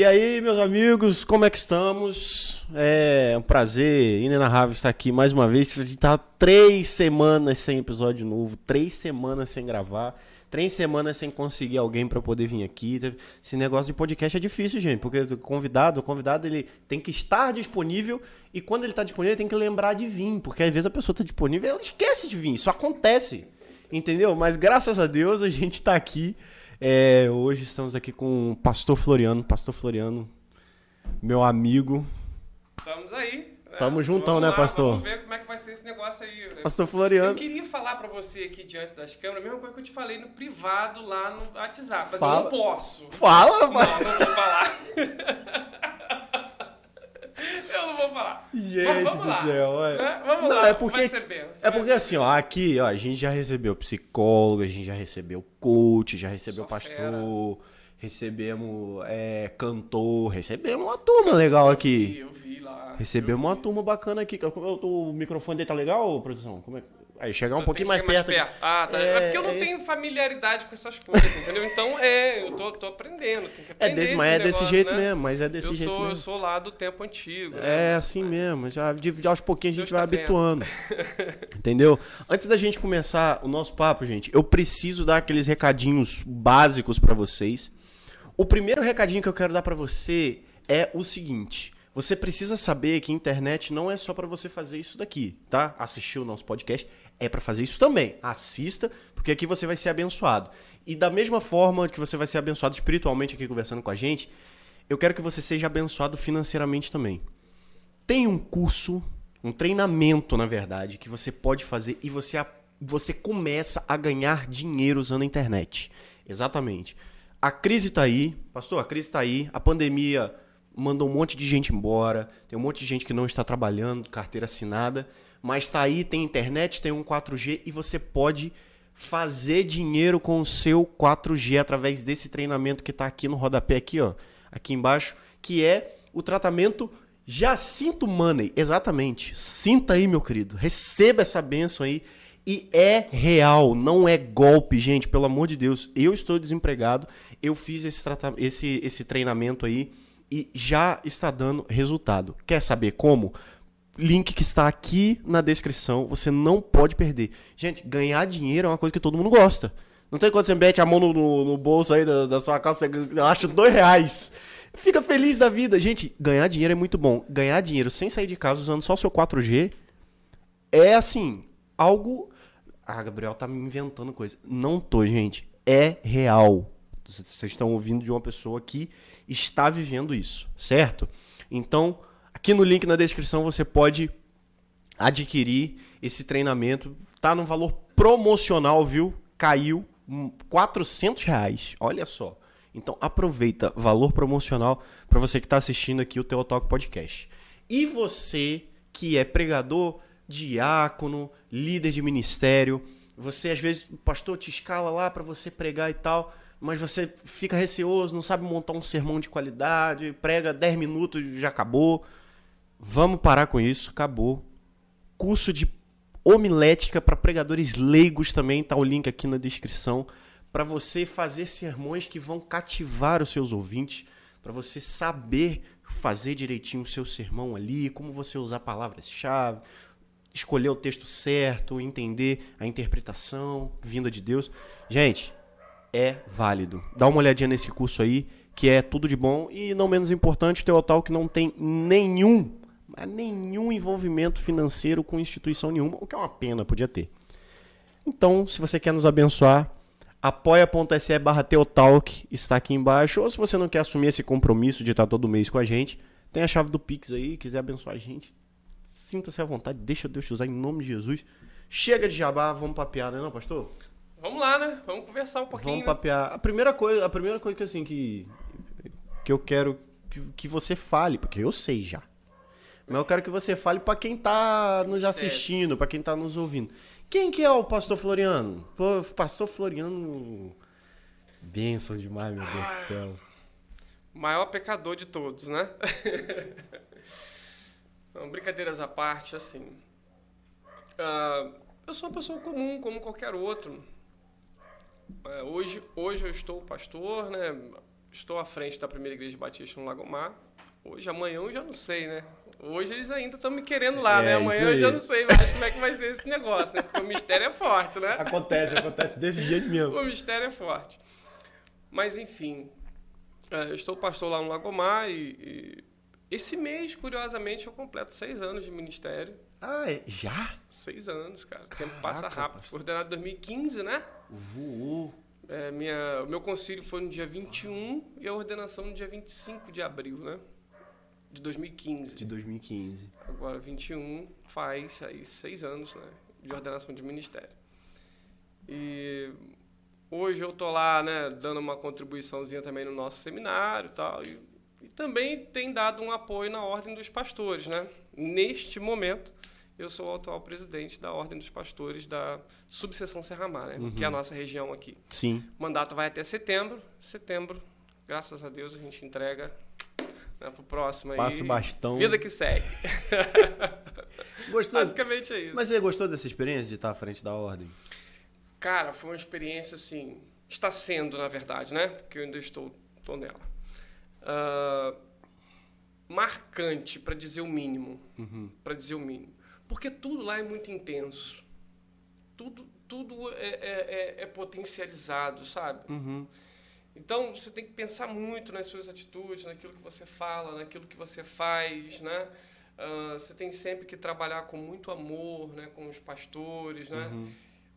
E aí, meus amigos, como é que estamos? É um prazer inenarrável estar aqui mais uma vez. A gente tá três semanas sem episódio novo, três semanas sem gravar, três semanas sem conseguir alguém para poder vir aqui. Esse negócio de podcast é difícil, gente, porque o convidado, o convidado ele tem que estar disponível e quando ele tá disponível, ele tem que lembrar de vir, porque às vezes a pessoa tá disponível e ela esquece de vir. Isso acontece, entendeu? Mas graças a Deus a gente tá aqui. É, hoje estamos aqui com o Pastor Floriano. Pastor Floriano, meu amigo. Estamos aí. Né? Tamo juntão, vamos né, lá, pastor? Vamos ver como é que vai ser esse negócio aí. Né? Pastor Floriano. Eu queria falar para você aqui diante das câmeras, a mesma coisa que eu te falei no privado lá no WhatsApp, mas Fala. eu não posso. Fala, Não, não vou falar. eu não vou falar. Gente do lá, céu, olha. né? Vamos Não, lá. é porque- É porque ser assim, ó, aqui, ó, a gente já recebeu psicólogo, a gente já recebeu coach, já recebeu Só pastor, recebemos é, cantor, recebemos uma turma legal aqui. Eu vi lá. Recebemos eu uma vi. turma bacana aqui. É O microfone dele tá legal, produção? Como é? Aí, chegar um pouquinho mais perto. aqui. Ah, tá. É, É, porque eu não é tenho familiaridade com essas coisas, entendeu? Então, é, eu tô, tô aprendendo. Tem que É aprender desse, mas é esse desse negócio, jeito né? mesmo, mas é desse eu jeito sou, Eu mesmo. sou lá do tempo antigo. É né? assim mesmo, já de, de aos pouquinhos a gente Deus vai tá habituando. Entendeu? Antes da gente começar o nosso papo, gente, eu preciso dar aqueles recadinhos básicos pra vocês. O primeiro recadinho que eu quero dar pra você é o seguinte: você precisa saber que internet não é só pra você fazer isso daqui, tá? Assistir o nosso podcast é pra fazer isso também. Assista, porque aqui você vai ser abençoado. E da mesma forma que você vai ser abençoado espiritualmente aqui conversando com a gente, eu quero que você seja abençoado financeiramente também. Tem um curso, um treinamento, na verdade, que você pode fazer e você, você começa a ganhar dinheiro usando a internet. Exatamente. A crise tá aí, pastor, a crise tá aí, a pandemia mandou um monte de gente embora, tem um monte de gente que não está trabalhando, carteira assinada, mas tá aí, tem internet, tem um 4G e você pode fazer dinheiro com o seu 4G através desse treinamento que tá aqui no rodapé aqui, ó, aqui embaixo, que é o tratamento Jacinto Money, exatamente. Sinta aí, meu querido. Receba essa benção aí. E é real, não é golpe, gente, pelo amor de Deus. Eu estou desempregado, eu fiz esse, trata- esse, esse treinamento aí e já está dando resultado. Quer saber como? Link que está aqui na descrição, você não pode perder. Gente, ganhar dinheiro é uma coisa que todo mundo gosta. Não tem quando você mete a mão no, no- no bolso aí da, da sua calça, você acha dois reais. Fica feliz da vida. Gente, ganhar dinheiro é muito bom. Ganhar dinheiro sem sair de casa usando só o seu 4G é assim, algo. Ah, Gabriel tá me inventando coisa. Não tô, gente. É real. Vocês estão ouvindo de uma pessoa que está vivendo isso, certo? Então, aqui no link na descrição você pode adquirir esse treinamento. Tá no valor promocional, viu? Caiu hum, 400 reais. Olha só. Então aproveita, valor promocional para você que está assistindo aqui o Teotalk Podcast. E você que é pregador, diácono, líder de ministério, você às vezes, o pastor te escala lá para você pregar e tal, mas você fica receoso, não sabe montar um sermão de qualidade, prega 10 minutos já acabou. Vamos parar com isso, acabou. Curso de homilética para pregadores leigos também, tá o link aqui na descrição, para você fazer sermões que vão cativar os seus ouvintes, para você saber fazer direitinho o seu sermão ali, como você usar palavras-chave, escolher o texto certo, entender a interpretação vinda de Deus. Gente, é válido. Dá uma olhadinha nesse curso aí, que é tudo de bom e não menos importante, o Teotal que não tem nenhum, mas nenhum envolvimento financeiro com instituição nenhuma, o que é uma pena, podia ter. Então, se você quer nos abençoar, apoia.se barra Teotalk está aqui embaixo, ou se você não quer assumir esse compromisso de estar todo mês com a gente, tem a chave do Pix aí, quiser abençoar a gente, sinta-se à vontade, deixa Deus te usar em nome de Jesus. Chega de jabá, vamos papear, né não, pastor? Vamos lá, né? Vamos conversar um pouquinho. Vamos né? papear. A primeira coisa, a primeira coisa que assim que que eu quero que, que você fale, porque eu sei já. Mas eu quero que você fale pra quem tá nos assistindo, pra quem tá nos ouvindo. Quem que é o pastor Floriano? Pastor Floriano Benção demais, meu Deus do céu. Maior pecador de todos, né? Não, brincadeiras à parte, assim. ah, eu sou uma pessoa comum, como qualquer outro. É, hoje, hoje eu estou pastor, né? estou à frente da primeira igreja batista no Lagomar. Hoje, amanhã eu já não sei, né? Hoje eles ainda estão me querendo lá, É, né? Amanhã eu já não sei mais como é que vai ser esse negócio, né? Porque o mistério é forte, né? Acontece, acontece desse jeito mesmo. O mistério é forte. Mas, enfim, é, eu estou pastor lá no Lagomar e, e esse mês, curiosamente, eu completo seis anos de ministério. Ah, é? já? Seis anos, cara. O tempo Caraca, passa rápido. Fui ordenado em 2015, né? Voou. É, minha, o meu concílio foi no dia 21 e a ordenação no dia 25 de abril, né? De 2015. De 2015. Agora, 21 faz aí seis anos, né? De ordenação de ministério. E hoje eu tô lá, né? Dando uma contribuiçãozinha também no nosso seminário e tal. E, e também tem dado um apoio na Ordem dos Pastores, né? Neste momento, eu sou o atual presidente da Ordem dos Pastores da Subseção Serramar, né? Que é a nossa região aqui. Sim. O mandato vai até setembro. Setembro, graças a Deus, a gente entrega né, pro próximo aí. Passa o bastão. Vida que segue. Gostou? Basicamente é isso. Mas você gostou dessa experiência de estar à frente da ordem? Cara, foi uma experiência assim. Está sendo, na verdade, né? Porque eu ainda estou, estou nela. Ah, marcante, para dizer o mínimo. Uhum. Para dizer o mínimo. Porque tudo lá é muito intenso. Tudo, tudo é, é, é- é potencializado, sabe? Uhum. Então você tem que pensar muito nas suas atitudes, naquilo que você fala, naquilo que você faz, né? Ah, você tem sempre que trabalhar com muito amor, né? Com os pastores, né? Uhum.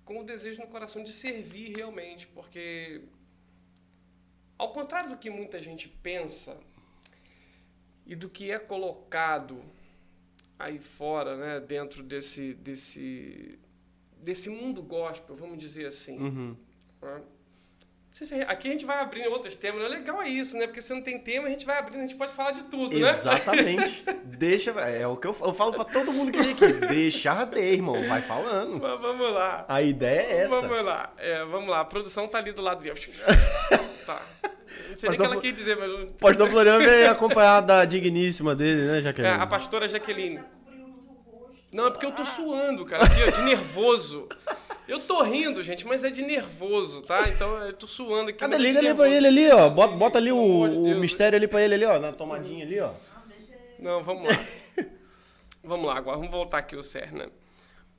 Com o desejo no coração de servir realmente, porque ao contrário do que muita gente pensa e do que é colocado aí fora, né? Dentro desse desse desse mundo gospel, vamos dizer assim. Uhum. né? Se- Aqui a gente vai abrindo outros temas. O legal é isso, né? Porque se não tem tema, a gente vai abrindo, a gente pode falar de tudo, né? Exatamente. Deixa. É o que eu, eu falo pra todo mundo que vem aqui. Deixa arder, irmão. Vai falando. Mas vamos lá. A ideia é essa. Vamos lá. É, vamos lá. A produção tá ali do lado dele. tá. Não sei nem o que ela quis dizer, mas... Pastor Floriano vem acompanhado da digníssima dele, né, É, Jaqueline? a pastora Jaqueline. Não, é porque eu tô suando, cara, aqui, ó, de nervoso. Eu tô rindo, gente, mas é de nervoso, tá? Então eu tô suando aqui. Cadê? é Liga ali pra ele ali, ó. Bota, bota ali o, o Deus. mistério ali pra ele ali, ó. Na tomadinha ali, ó. Não, vamos lá. vamos lá, agora vamos voltar aqui ao cerne, né?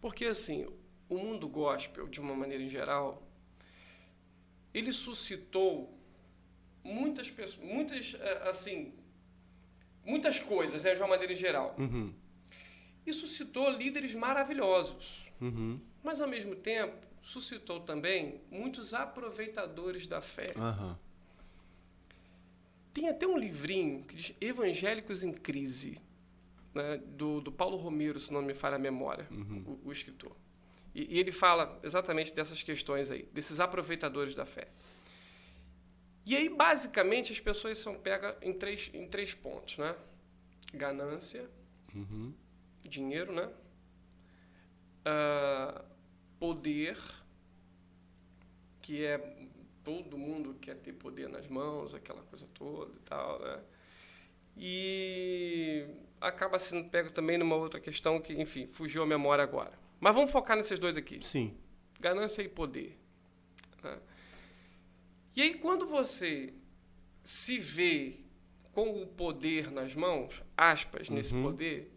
Porque, assim, o mundo gospel, de uma maneira em geral, ele suscitou muitas pessoas, muitas, eh, assim, muitas coisas, né, de uma maneira em geral. Uhum. E suscitou líderes maravilhosos. Uhum. Mas, ao mesmo tempo, suscitou também muitos aproveitadores da fé. Aham. Tem até um livrinho que diz Evangélicos em Crise, né, do, do Paulo Romero, se não me falha a memória, o, o escritor. E, e ele fala exatamente dessas questões aí, desses aproveitadores da fé. E aí, basicamente, as pessoas são pegas em três, em três pontos, né? Ganância, Uhum. dinheiro, né? Ah, poder, que é todo mundo quer ter poder nas mãos, aquela coisa toda e tal, né? E acaba sendo pego também numa outra questão que, enfim, fugiu a memória agora. Mas vamos focar nesses dois aqui Sim. ganância e poder. né? E aí, quando você se vê com o poder nas mãos, aspas, nesse Uhum. poder,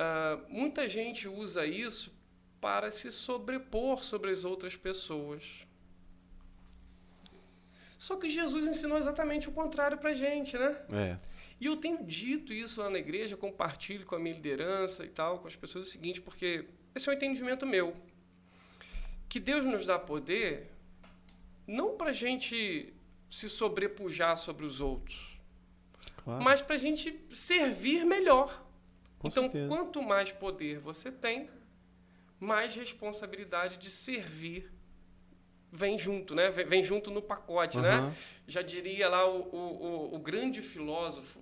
ah, muita gente usa isso para se sobrepor sobre as outras pessoas. Só que Jesus ensinou exatamente o contrário para gente, né? É. E eu tenho dito isso lá na igreja, compartilho com a minha liderança e tal, com as pessoas o seguinte, porque esse é um entendimento meu. Que Deus nos dá poder não para a gente se sobrepujar sobre os outros, Claro. mas para a gente servir melhor. Com então, certeza. quanto mais poder você tem, mais responsabilidade de servir vem junto, né? Vem, vem junto no pacote, né? Aham. Já diria lá o, o, o, grande filósofo,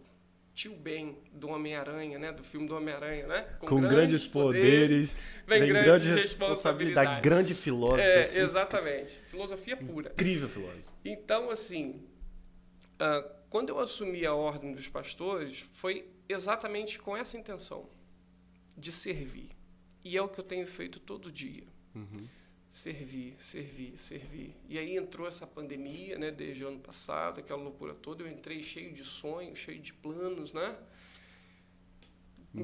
tio Ben, do Homem-Aranha, né? Do filme do Homem-Aranha, né? Com grandes poderes, vem vem grande grande responsabilidade. responsabilidade. Grande filósofo. É, assim. exatamente. Filosofia pura. Incrível filósofo. Então, assim, ah, quando eu assumi a ordem dos pastores, foi exatamente com essa intenção de servir. E é o que eu tenho feito todo dia. Uhum. servir, servir, servir. E aí entrou essa pandemia, né, desde o ano passado, aquela loucura toda. Eu entrei cheio de sonhos, cheio de planos, né?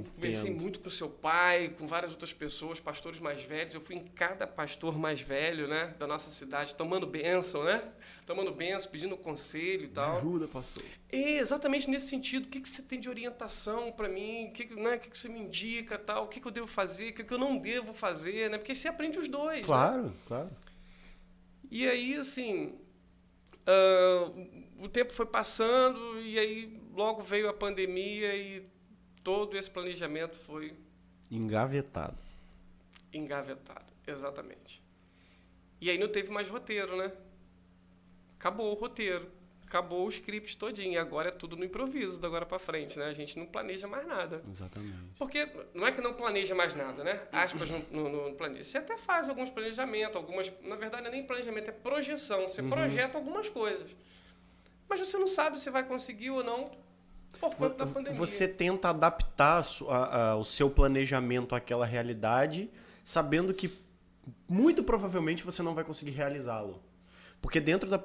Conversei muito com seu pai, com várias outras pessoas, pastores mais velhos. Eu fui em cada pastor mais velho, né, da nossa cidade, tomando bênção, né? Tomando bênção, pedindo conselho e tal. Me ajuda, pastor. E exatamente nesse sentido. O que, que você tem de orientação para mim? O que, né, o que, que você me indica, tal? O que, que eu devo fazer? O que, que eu não devo fazer, né? Porque você aprende os dois. né? Claro, né? claro. E aí, assim, uh, o tempo foi passando e aí logo veio a pandemia e todo esse planejamento foi engavetado. Engavetado, exatamente. E aí não teve mais roteiro, né? Acabou o roteiro, acabou o script todinho. E agora é tudo no improviso, da agora para frente, né? A gente não planeja mais nada. Exatamente. Porque não é que não planeja mais nada, né? Aspas no, no, no planeja. Você até faz alguns planejamentos, algumas. Na verdade, não é nem planejamento, é projeção. Você uhum. projeta algumas coisas. Mas você não sabe se vai conseguir ou não por conta da pandemia. Você tenta adaptar a, a, o seu planejamento àquela realidade, sabendo que muito provavelmente você não vai conseguir realizá-lo. Porque dentro da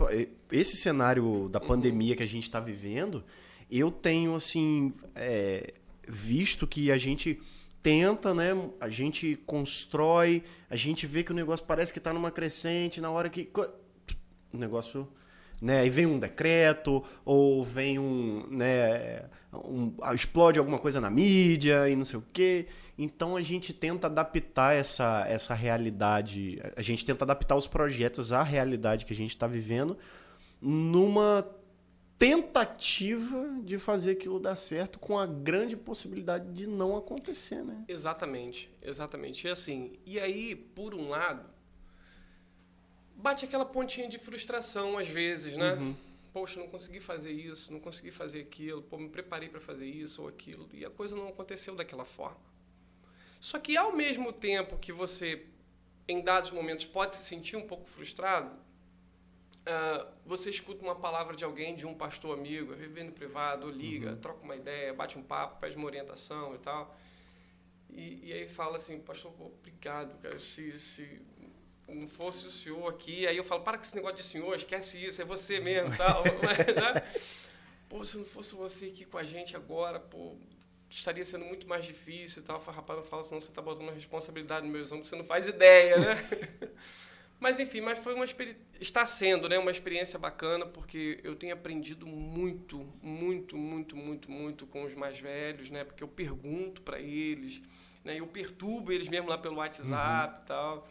esse cenário da pandemia que a gente está vivendo, eu tenho assim é, visto que a gente tenta, né? A gente constrói, a gente vê que o negócio parece que está numa crescente, na hora que o negócio né? Aí vem um decreto, ou vem um, né, um, explode alguma coisa na mídia e não sei o quê. Então a gente tenta adaptar essa, essa realidade, a gente tenta adaptar os projetos à realidade que a gente está vivendo numa tentativa de fazer aquilo dar certo com a grande possibilidade de não acontecer, né? Exatamente, exatamente. E assim, e aí, por um lado, bate aquela pontinha de frustração às vezes, né? Uhum. Poxa, não consegui fazer isso, não consegui fazer aquilo, pô, me preparei para fazer isso ou aquilo, e a coisa não aconteceu daquela forma. Só que ao mesmo tempo que você, em dados momentos, pode se sentir um pouco frustrado, uh, você escuta uma palavra de alguém, de um pastor amigo, vivendo privado, ou liga, uhum. troca uma ideia, bate um papo, pede uma orientação e tal. E, e aí fala assim, pastor, obrigado, cara, se, se não fosse o senhor aqui, aí eu falo, para com esse negócio de senhor, esquece isso, é você mesmo, tal, né? Pô, se não fosse você aqui com a gente agora, pô, estaria sendo muito mais difícil e tal. Eu rapaz, não fala, senão você está botando uma responsabilidade nos meus ombros, você não faz ideia, né? mas enfim, mas foi uma está sendo, né, uma experiência bacana porque eu tenho aprendido muito, muito, muito, muito, muito com os mais velhos, né? Porque eu pergunto para eles, né? Eu perturbo eles mesmo lá pelo WhatsApp uhum. e tal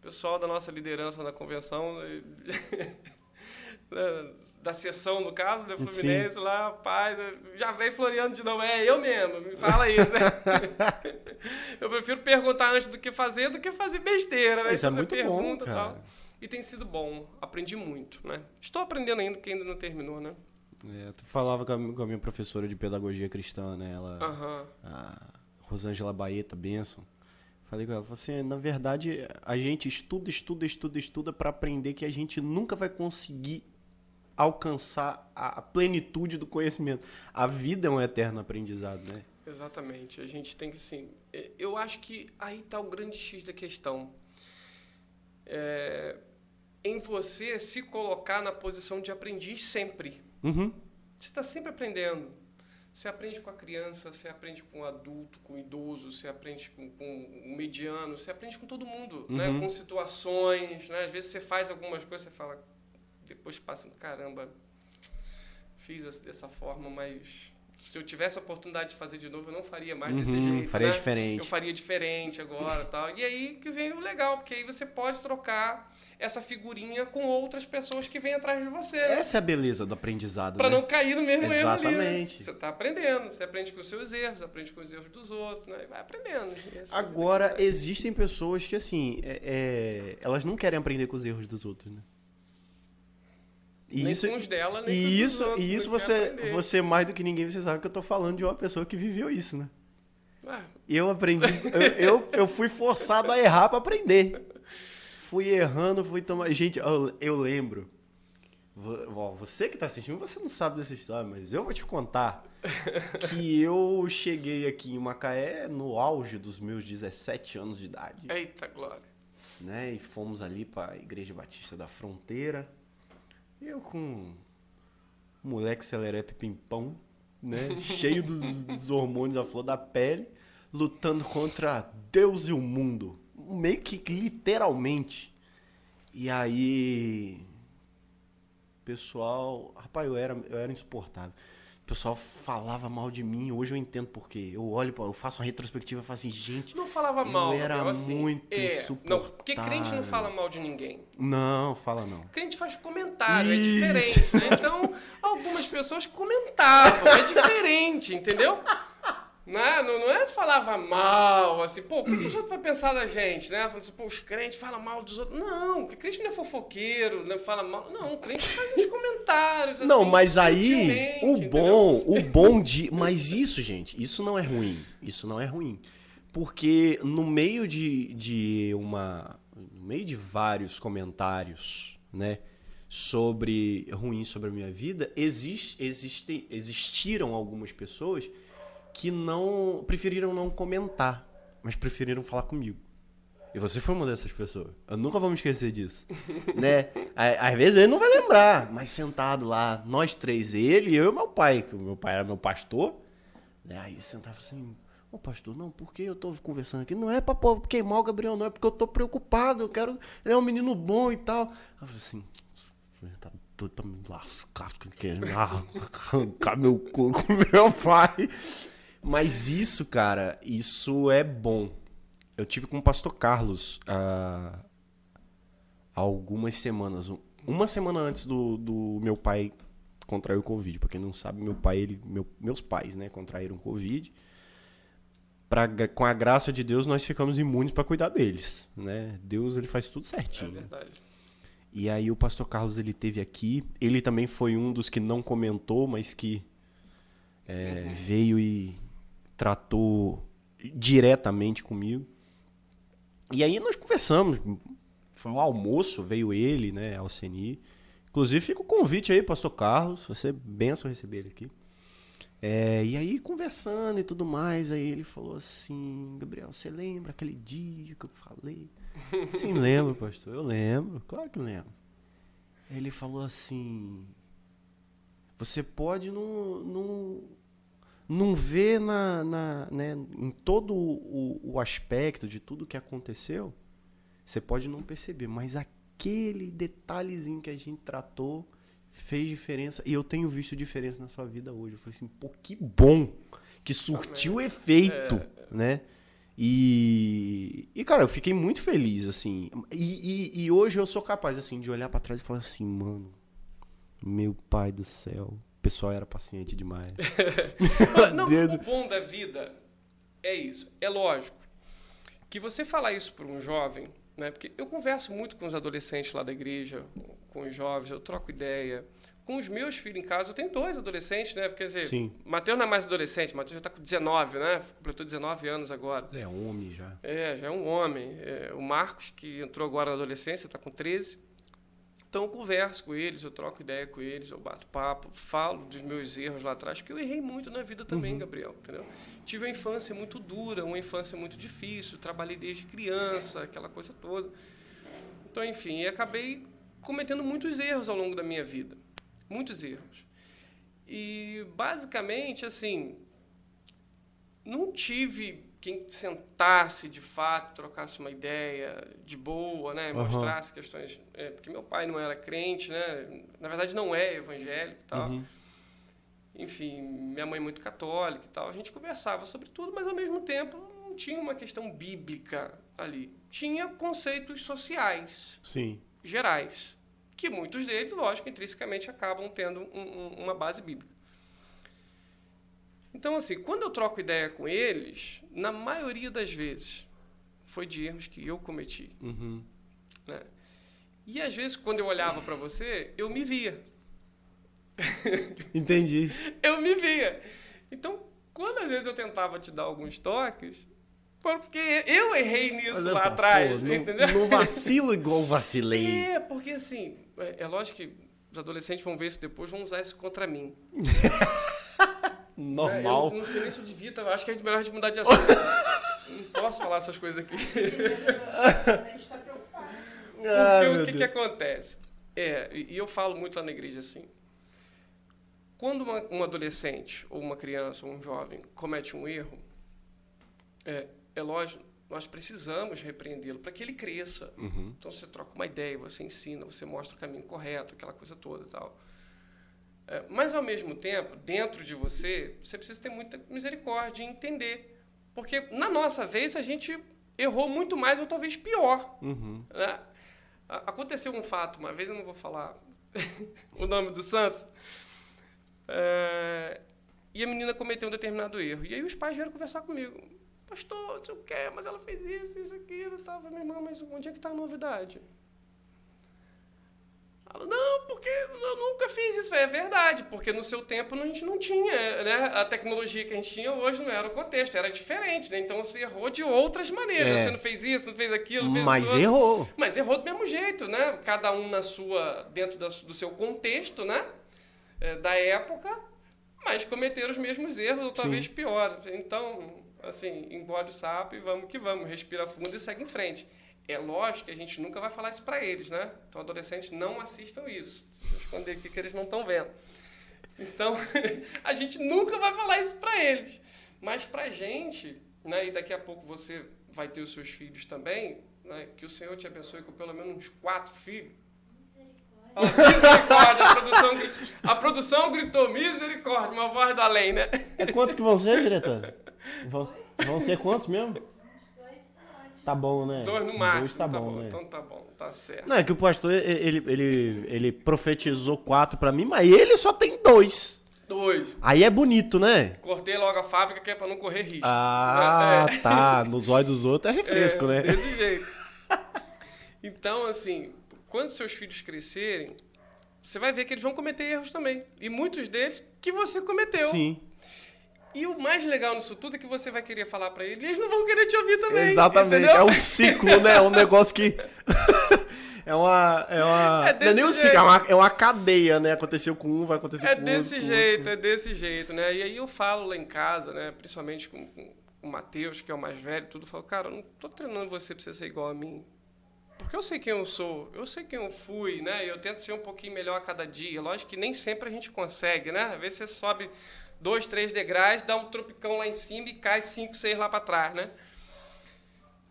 pessoal da nossa liderança na convenção, né, da sessão, no caso, da Fluminense, Sim. lá, pai, já vem Floriano de novo. É, eu mesmo, me fala isso, né? eu prefiro perguntar antes do que fazer do que fazer besteira, né? Isso é muito pergunta bom, Tal. E tem sido bom, aprendi muito, né? Estou aprendendo ainda, porque ainda não terminou, né? É, tu falava com a, com a, minha professora de pedagogia cristã, né? Ela, uhum. a Rosângela Baeta Benson. Falei com ela, assim, na verdade, a gente estuda, estuda, estuda, estuda para aprender que a gente nunca vai conseguir alcançar a plenitude do conhecimento. A vida é um eterno aprendizado, né? Exatamente. A gente tem que, assim... Eu acho que aí está o grande X da questão. É, em você se colocar na posição de aprendiz sempre. Uhum. Você está sempre aprendendo. Você aprende com a criança, você aprende com o adulto, com o idoso, você aprende com, com o mediano, você aprende com todo mundo, né? uhum. né? Com situações, né? Às vezes você faz algumas coisas, você fala, depois passa, caramba, fiz dessa forma, mas se eu tivesse a oportunidade de fazer de novo, eu não faria mais uhum, desse jeito. Faria né? diferente. Eu faria diferente agora tal. E aí que vem o legal, porque aí você pode trocar essa figurinha com outras pessoas que vêm atrás de você. Essa é a beleza do aprendizado. Para né? não cair no mesmo Exatamente. erro ali. Você está aprendendo, você aprende com os seus erros, aprende com os erros dos outros, né? E vai aprendendo. Agora, existem pessoas que, assim, é, é, elas não querem aprender com os erros dos outros, né? E nem isso, com os dela, nem e isso, outros, e isso você, você mais do que ninguém, você sabe que eu tô falando de uma pessoa que viveu isso, né? Ah. Eu aprendi, eu, eu, eu, fui forçado a errar para aprender. Fui errando, fui tomar. Gente, eu, eu lembro. Você que tá assistindo, você não sabe dessa história, mas eu vou te contar que eu cheguei aqui em Macaé no auge dos meus 17 anos de idade. Eita, glória. né? E fomos ali para a Igreja Batista da Fronteira. Eu com moleque celerepe pimpão, né? Cheio dos, dos hormônios à flor da pele, lutando contra Deus e o mundo. Meio que literalmente. E aí. Pessoal. Rapaz, eu era, eu era insuportável. O pessoal falava mal de mim, hoje eu entendo por quê. Eu olho, eu faço uma retrospectiva e falo assim, gente. Não falava eu mal, era assim, muito é. Não, porque crente não fala mal de ninguém. Não, fala não. Crente faz comentário, Isso. é diferente, né? Então, algumas pessoas comentavam, é diferente, entendeu? Né? Não, não é falava mal, assim, pô, o que os outros vão pensar da gente, né? Fala assim, pô, os crentes falam mal dos outros. Não, porque crente não é fofoqueiro, não fala mal. Não, o crente faz uns comentários, Não, assim, mas aí o entendeu? bom, o bom de, mas isso, gente, isso não é ruim. Isso não é ruim. Porque no meio de, de uma no meio de vários comentários, né, sobre ruins sobre a minha vida, existe, existe, existiram algumas pessoas que não preferiram não comentar, mas preferiram falar comigo. E você foi uma dessas pessoas. Eu nunca vou me esquecer disso. né? Às vezes ele não vai lembrar, mas sentado lá, nós três, ele, eu e meu pai, que o meu pai era meu pastor, né? Aí sentava assim, ô pastor, não, por que eu tô conversando aqui? Não é pra queimar o Gabriel, não, é porque eu tô preocupado, eu quero. Ele é um menino bom e tal. Aí eu falei assim, tá doido pra me lascar, querendo arrancar meu cu com meu pai. Mas isso, cara, isso é bom. Eu tive com o pastor Carlos há há algumas semanas. Um- Uma semana antes do, do meu pai contrair o Covid. Pra quem não sabe, meu pai, ele, meu- meus pais, né, contraíram Covid. Pra, com a graça de Deus, nós ficamos imunes pra cuidar deles, né? Deus, ele faz tudo É certinho. verdade. E aí o pastor Carlos ele teve aqui. Ele também foi um dos que não comentou, mas que é, veio e tratou diretamente comigo. E aí nós conversamos. Foi um almoço, veio ele, né, Alceni. Inclusive fica o convite aí, pastor Carlos. Vai ser benção receber ele aqui. É, e aí, conversando e tudo mais, aí ele falou assim: Gabriel, você lembra aquele dia que eu falei? Sim, lembro, pastor. Eu lembro, claro que lembro. Ele falou assim: Você pode não, não, não ver na, na, né, em todo o, o aspecto de tudo que aconteceu, você pode não perceber, mas aquele detalhezinho que a gente tratou fez diferença e eu tenho visto diferença na sua vida hoje. Eu falei assim, pô, que bom que surtiu efeito, né? E, e, cara, eu fiquei muito feliz, assim. E, e, e hoje eu sou capaz, assim, de olhar pra trás e falar assim, mano, meu pai do céu, o pessoal era paciente demais. Não, Dedo. o bom da vida é isso. É lógico que você falar isso para um jovem, né? Porque eu converso muito com os adolescentes lá da igreja, com os jovens, eu troco ideia. Com os meus filhos em casa, eu tenho dois adolescentes, né? Porque, quer dizer, Sim. Matheus não é mais adolescente, Matheus já está com 19, né? Completou 19 anos agora. É homem já. É, já é um homem. É, o Marcos, que entrou agora na adolescência, está com 13. Então eu converso com eles, eu troco ideia com eles, eu bato papo, falo dos meus erros lá atrás, porque eu errei muito na vida também, Gabriel, entendeu? Tive uma infância muito dura, uma infância muito difícil, trabalhei desde criança, aquela coisa toda. Então, enfim, e acabei cometendo muitos erros ao longo da minha vida. Muitos erros. E, basicamente, assim, não tive quem sentasse de fato, trocasse uma ideia de boa, né? Mostrasse questões. é, porque meu pai não era crente, né? Na verdade, não é evangélico e tal. Uhum. Enfim, minha mãe muito católica e tal. A gente conversava sobre tudo, mas ao mesmo tempo não tinha uma questão bíblica ali. Tinha conceitos sociais Sim. gerais, que muitos deles, lógico, intrinsecamente acabam tendo um- um- uma base bíblica. Então, assim, quando eu troco ideia com eles, na maioria das vezes, foi de erros que eu cometi. Uhum. Né? E às vezes, quando eu olhava para você, eu me via. Entendi. Eu me via. Então, quando às vezes eu tentava te dar alguns toques, foi porque eu errei nisso é, lá pô, atrás, pô, não- entendeu? Não vacilo igual vacilei. É, porque assim, é, é lógico que os adolescentes vão ver isso depois, vão usar isso contra mim. É, Normal. eu não sei nem se eu devia, tá? acho que é melhor a gente mudar de assunto. não posso falar essas coisas aqui. A gente está preocupado. Porque o que, que acontece? É, e eu falo muito lá na igreja assim. Quando uma, um adolescente, ou uma criança, ou um jovem comete um erro, é, é lógico, nós precisamos repreendê-lo para que ele cresça. Uhum. Então você troca uma ideia, você ensina, você mostra o caminho correto, aquela coisa toda e tal. É, mas ao mesmo tempo, dentro de você, você precisa ter muita misericórdia e entender. Porque na nossa vez a gente errou muito mais ou talvez pior. Uhum. Né? Aconteceu um fato, uma vez eu não vou falar o nome do santo, é, e a menina cometeu um determinado erro. E aí os pais vieram conversar comigo. Pastor, não sei o que, mas ela fez isso, isso, aquilo. Tava, minha irmã, mas onde é que está a novidade? Não, porque eu nunca fiz isso. É verdade, porque no seu tempo a gente não tinha, né? A tecnologia que a gente tinha hoje não era o contexto, era diferente, né? Então você errou de outras maneiras. É. Você não fez isso, não fez aquilo, fez Mas errou. Mas errou do mesmo jeito, né? Cada um na sua, dentro da- do seu contexto, né? É, da época, mas cometeram os mesmos erros, ou talvez pior. Então, assim, engole o sapo e vamos que vamos, respira fundo e segue em frente. É lógico que a gente nunca vai falar isso para eles, né? Então, adolescentes não assistam isso. Vou esconder aqui que eles não estão vendo. Então, a gente nunca vai falar isso para eles. Mas pra gente, né, e daqui a pouco você vai ter os seus filhos também, né, que o Senhor te abençoe com pelo menos uns quatro filhos. Misericórdia, a produção, a produção gritou misericórdia, uma voz do além, né? É quantos que vão ser, diretor? Vão, vão ser quantos mesmo? Tá bom, né? Dois no máximo. Dois tá, bom, né? Então tá bom, tá certo. Não, é que o pastor, ele, ele, ele profetizou quatro pra mim, mas ele só tem dois. Dois. Aí é bonito, né? Cortei logo a fábrica que é pra não correr risco. Ah, É. tá. Nos olhos dos outros é refresco, É, né? Desse jeito. Então, assim, quando seus filhos crescerem, você vai ver que eles vão cometer erros também. E muitos deles que você cometeu. Sim. E o mais legal nisso tudo é que você vai querer falar pra eles e eles não vão querer te ouvir também. Exatamente. entendeu? É um ciclo, né? É um negócio que. é uma. É uma. É não é nem um desse ciclo, é jeito. uma, é uma cadeia, né? Aconteceu com um, vai acontecer É com desse outro. com jeito, outro. é desse jeito, né? E aí eu falo lá em casa, né? Principalmente com, com o Matheus, que é o mais velho, tudo, eu falo, cara, eu não tô treinando você pra você ser igual a mim. Porque eu sei quem eu sou, eu sei quem eu fui, né? Eu tento ser um pouquinho melhor a cada dia. Lógico que nem sempre a gente consegue, né? Às vezes você sobe dois, três degraus, dá um tropicão lá em cima e cai cinco, seis lá para trás, né?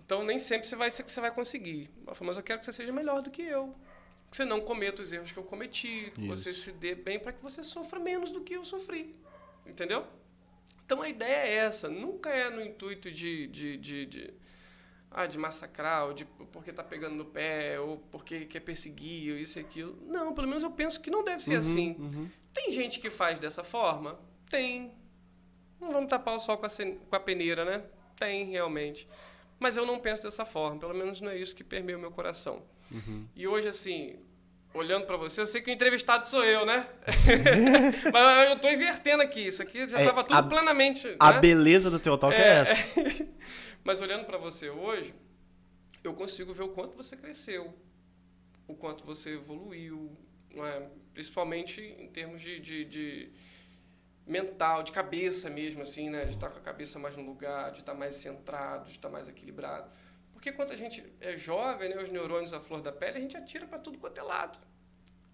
Então nem sempre você vai ser que você vai conseguir. Mas eu quero que você seja melhor do que eu. Que você não cometa os erros que eu cometi, que você Isso. se dê bem para que você sofra menos do que eu sofri. Entendeu? Então a ideia é essa. Nunca é no intuito de, de, de, de, ah, de massacrar, ou de porque tá pegando no pé, ou porque quer perseguir, ou isso e aquilo. Não, pelo menos eu penso que não deve ser assim. uhum. Tem gente que faz dessa forma? Tem. Não vamos tapar o sol com a, com a peneira, né? Tem, realmente. Mas eu não penso dessa forma. Pelo menos não é isso que permeia o meu coração. Uhum. E hoje, assim, olhando para você, eu sei que o entrevistado sou eu, né? Mas eu tô invertendo aqui. Isso aqui já É, estava tudo a- plenamente. A né? beleza do teu talk é, É. essa. Mas olhando para você hoje, eu consigo ver o quanto você cresceu, o quanto você evoluiu, não é? principalmente em termos de, de, de mental, de cabeça mesmo, assim, né? de estar com a cabeça mais no lugar, de estar mais centrado, de estar mais equilibrado. Porque quando a gente é jovem, né, os neurônios à flor da pele, a gente atira para tudo quanto é lado.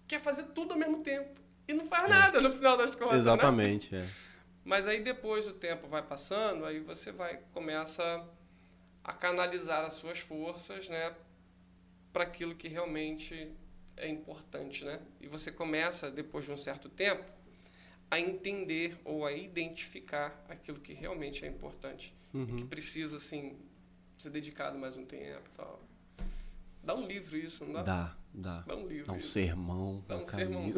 Quer fazer tudo ao mesmo tempo. E não faz nada no final das contas. Né? Exatamente. é. Mas aí depois o tempo vai passando, aí você vai começa a canalizar as suas forças, né, para aquilo que realmente é importante, né? E você começa depois de um certo tempo a entender ou a identificar aquilo que realmente é importante e que Uhum. precisa assim ser dedicado mais um tempo, tal. Dá um livro isso, não dá? Dá, dá. Dá um livro. Dá um isso. sermão. Dá um sermão.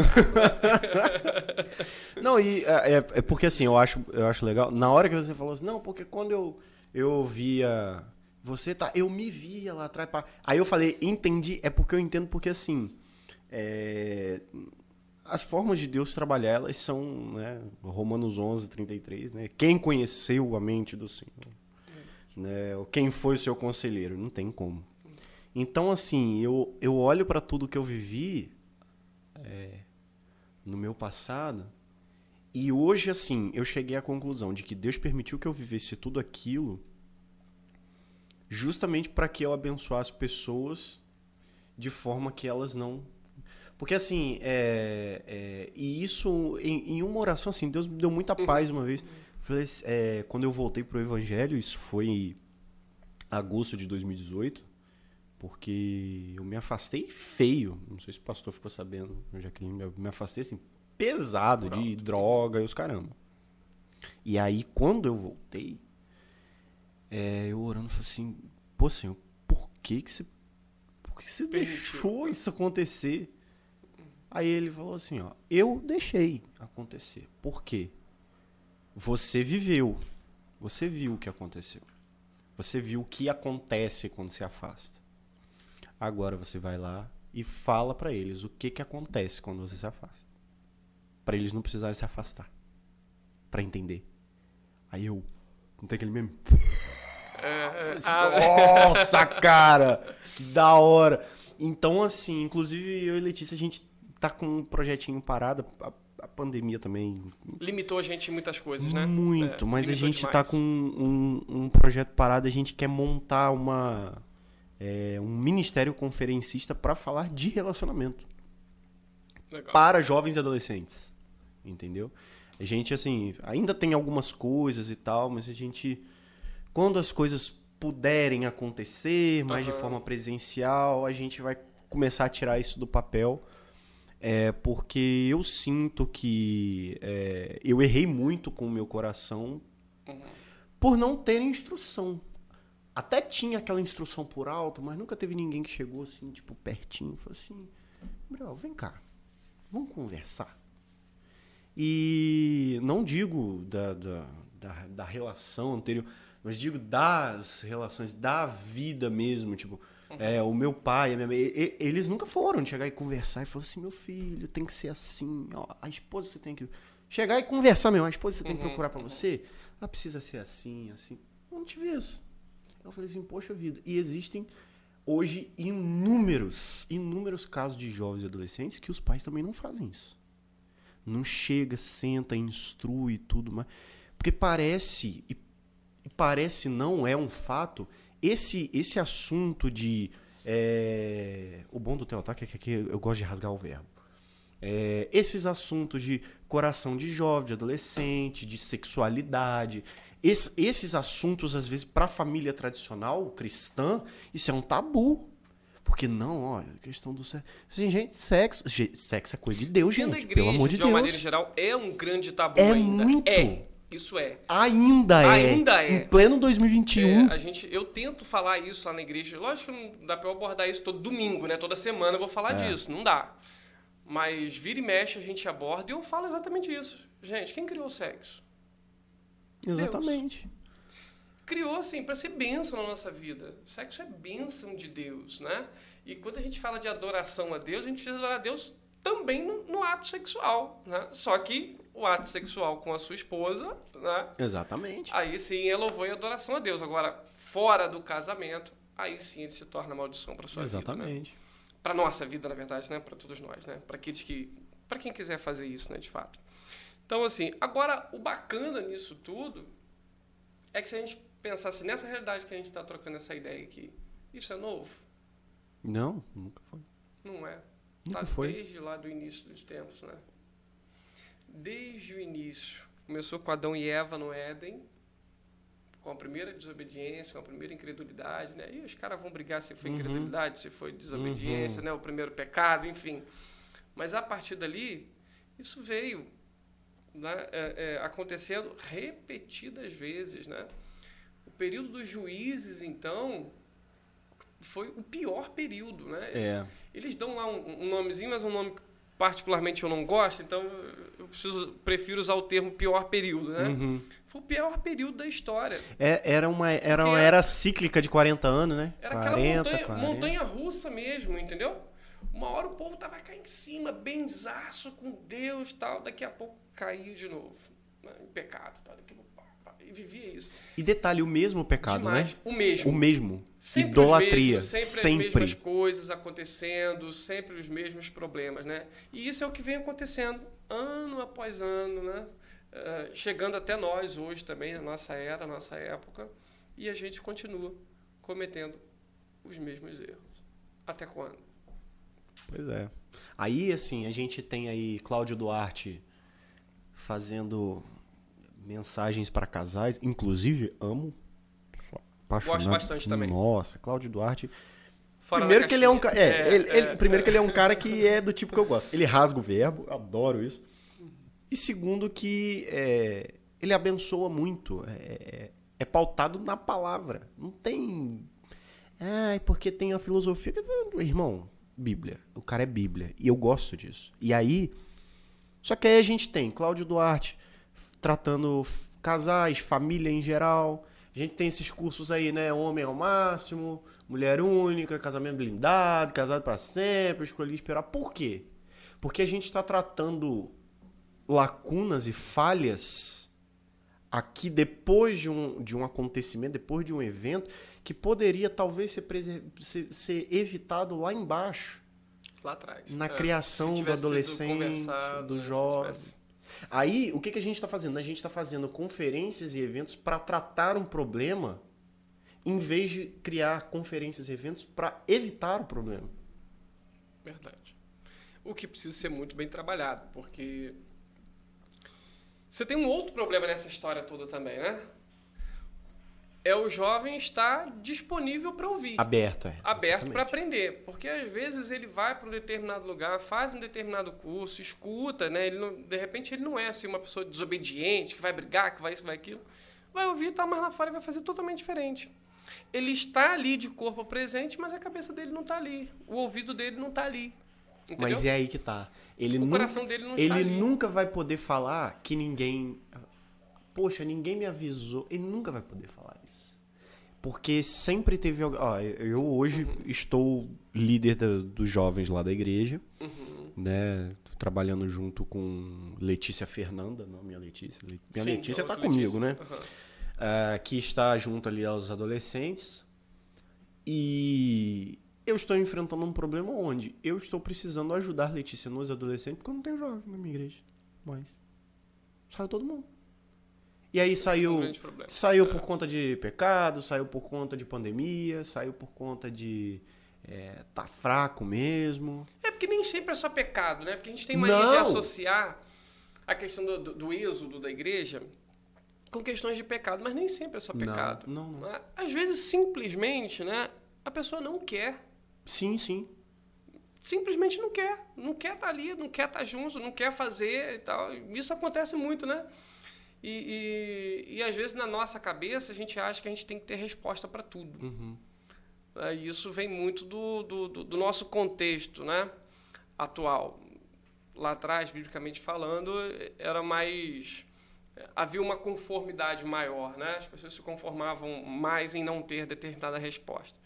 Não, e é, é- é porque assim, eu acho, eu acho legal. Na hora que você falou assim, não, porque quando eu, eu via. Você tá. Eu me via lá atrás. pá. Aí eu falei, entendi. É porque eu entendo, porque assim. é, as formas de Deus trabalhar, elas são, né? Romanos 11, 33, né? Quem conheceu a mente do Senhor? Né? Quem foi o seu conselheiro? Não tem como. Então, assim, eu, eu olho para tudo que eu vivi é, no meu passado e hoje, assim, eu cheguei à conclusão de que Deus permitiu que eu vivesse tudo aquilo justamente para que eu abençoasse pessoas de forma que elas não. Porque assim, é, é, e isso em, em uma oração, assim, Deus me deu muita paz uma vez. Falei, é, quando eu voltei pro Evangelho, isso foi em agosto de 2018, porque eu me afastei feio. Não sei se o pastor ficou sabendo, Jaqueline, eu me afastei assim, pesado de droga e os caramba. E aí, quando eu voltei, é, eu orando, falei assim, pô, Senhor, por que que você, por que você Permitiu. deixou isso acontecer? Aí ele falou assim, ó, eu deixei acontecer. Por quê? Você viveu. Você viu o que aconteceu. Você viu o que acontece quando se afasta. Agora você vai lá e fala pra eles o que que acontece quando você se afasta. Pra eles não precisarem se afastar. Pra entender. Aí eu, não tem aquele meme? É, é, Assim, ah, Nossa, cara! Que da hora! Então, assim, inclusive eu e Letícia, a gente tá com um projetinho parado. A, a pandemia também limitou a gente em muitas coisas, né? muito, É, mas a gente tá demais. com um, um projeto parado. A gente quer montar uma é, um ministério conferencista para falar de relacionamento Legal. para jovens e adolescentes. Entendeu? A gente, assim, ainda tem algumas coisas e tal, mas a gente. Quando as coisas puderem acontecer mais de Aham. forma presencial, a gente vai começar a tirar isso do papel. É, porque eu sinto que é, eu errei muito com o meu coração Uhum. por não ter instrução. Até tinha aquela instrução por alto, mas nunca teve ninguém que chegou assim, tipo, pertinho falou assim: Gabriel, vem cá, vamos conversar. E não digo da, da, da, da relação anterior, mas digo das relações, da vida mesmo. Tipo, é, o meu pai, a minha mãe, eles nunca foram de chegar e conversar e falar assim: meu filho, tem que ser assim, ó, a esposa você tem que. Chegar e conversar mesmo, a esposa você tem que procurar pra você, ela precisa ser assim, assim. Eu não tive isso. Eu falei assim, poxa vida. E existem hoje inúmeros, inúmeros casos de jovens e adolescentes que os pais também não fazem isso. Não chega, senta, instrui tudo mais. Porque parece, e parece não é um fato, esse, esse assunto de. é, o bom do Teotaque é que aqui eu gosto de rasgar o verbo. É, esses assuntos de coração de jovem, de adolescente, de sexualidade, es- esses assuntos, às vezes, para a família tradicional cristã, isso é um tabu. Porque não, ó, a questão do sexo. Assim, gente, sexo. Sexo é coisa de Deus, gente. igreja, pelo amor de, de uma Deus. maneira geral, é um grande tabu É ainda. muito. É, isso é. Ainda é. Ainda é. Em pleno 2021. É, a gente, eu tento falar isso lá na igreja. Lógico que não dá pra eu abordar isso todo domingo, né? Toda semana eu vou falar É. disso. Não dá. Mas vira e mexe a gente aborda e eu falo exatamente isso. Gente, quem criou o sexo? Exatamente. criou assim para ser bênção na nossa vida. Sexo é bênção de Deus, né? E quando a gente fala de adoração a Deus, a gente precisa adorar a Deus também no, no ato sexual, né? Só que o ato sexual com a sua esposa, né? Exatamente. Aí sim é louvor e adoração a Deus. Agora, fora do casamento, aí sim ele se torna maldição para sua vida. Né? Exatamente. Para nossa vida, na verdade, né? Para todos nós, né? Para aqueles que, para quem quiser fazer isso, né? De fato. Então, assim, agora o bacana nisso tudo é que se a gente pensasse nessa realidade que a gente está trocando essa ideia aqui, isso é novo? Não, nunca foi. Não é. Nunca Tá foi. desde lá do início dos tempos, né? Desde o início. Começou com Adão e Eva no Éden, com a primeira desobediência, com a primeira incredulidade, né? E os caras vão brigar se foi Uhum. incredulidade, se foi desobediência, né? O primeiro pecado, enfim. Mas a partir dali, isso veio né? é, é, acontecendo repetidas vezes, né? O período dos juízes, então, foi o pior período, né? É. Eles dão lá um, um nomezinho, mas um nome que particularmente eu não gosto, então eu preciso, prefiro usar o termo pior período, né? Uhum. Foi o pior período da história. É, era uma era uma era cíclica de 40 anos, né? Era aquela 40, montanha, 40. montanha russa mesmo, entendeu? Uma hora o povo tava cá em cima, benzaço com Deus tal, daqui a pouco caía de novo, né? em pecado, tal, daqui a pouco, pá, pá, e vivia isso. E detalhe, o mesmo pecado, Demais. né? O mesmo. O mesmo. Sempre Idolatria. Os mesmos, sempre, sempre. as mesmas coisas acontecendo, sempre os mesmos problemas, né? E isso é o que vem acontecendo ano após ano, né? Eh, chegando até nós hoje também, na nossa era, na nossa época, e a gente continua cometendo os mesmos erros. Até quando? Pois é. Aí, assim, a gente tem aí Cláudio Duarte fazendo mensagens para casais. Inclusive, amo. Sou apaixonado. Gosto bastante também. Nossa, Cláudio Duarte. Fora primeiro que ele é um. É, ele- ele- é, primeiro é. que ele é um cara que é do tipo que eu gosto. Ele rasga o verbo, adoro isso. E segundo que é, ele abençoa muito. É, é- é pautado na palavra. Não tem. Ai, porque tem a filosofia. Irmão, Bíblia. O cara é Bíblia. E eu gosto disso. E aí. Só que aí a gente tem Cláudio Duarte tratando casais, família em geral. A gente tem esses cursos aí, né? Homem ao máximo, mulher única, casamento blindado, casado para sempre, escolhi esperar. Por quê? Porque a gente está tratando lacunas e falhas aqui depois de um, de um acontecimento, depois de um evento, que poderia talvez ser, ser, ser evitado lá embaixo. Lá atrás. Na É, criação do adolescente, do né, jovem. Aí, o que, que a gente está fazendo? A gente está fazendo conferências e eventos para tratar um problema, em vez de criar conferências e eventos para evitar o problema. Verdade. O que precisa ser muito bem trabalhado, porque você tem um outro problema nessa história toda também, né? É o jovem estar disponível para ouvir, Aberto, é. aberto para aprender, porque às vezes ele vai para um determinado lugar, faz um determinado curso, escuta, né? Ele não, de repente ele não é assim uma pessoa desobediente que vai brigar, que vai isso, vai aquilo, vai ouvir, tá mais lá fora e vai fazer totalmente diferente. Ele está ali de corpo presente, mas a cabeça dele não está ali, o ouvido dele não está ali. Entendeu? Mas é aí que tá. Ele, O nunca, coração dele não está ele nunca vai poder falar que ninguém. Poxa, ninguém me avisou. Ele nunca vai poder falar. Porque sempre teve. Ó, eu hoje Uhum. estou líder da- dos jovens lá da igreja. Uhum. Né? Tô trabalhando junto com Letícia Fernanda, não minha Letícia. Le- Minha Sim, Letícia tá outra comigo, Letícia. né? Aham. ah, que está junto ali aos adolescentes. E eu estou enfrentando um problema onde eu estou precisando ajudar Letícia nos adolescentes, porque eu não tenho jovem na minha igreja. Mas saiu todo mundo. E aí um saiu, grande problema. saiu É. por conta de pecado, saiu por conta de pandemia, saiu por conta de é, tá fraco mesmo. É porque nem sempre é só pecado, né? Porque a gente tem mania Não. de associar a questão do, do, do êxodo da igreja com questões de pecado, mas nem sempre é só Não, pecado. não, não. né? Às vezes, simplesmente, né? A pessoa não quer. Sim, sim. Simplesmente não quer. Não quer estar ali, não quer estar junto, não quer fazer e tal. Isso acontece muito, né? E, e, e às vezes na nossa cabeça a gente acha que a gente tem que ter resposta para tudo. Uhum. É, isso vem muito do, do, do- do nosso contexto né, atual. Lá atrás, biblicamente falando, era mais. Havia uma conformidade maior, né? as pessoas se conformavam mais em não ter determinada resposta.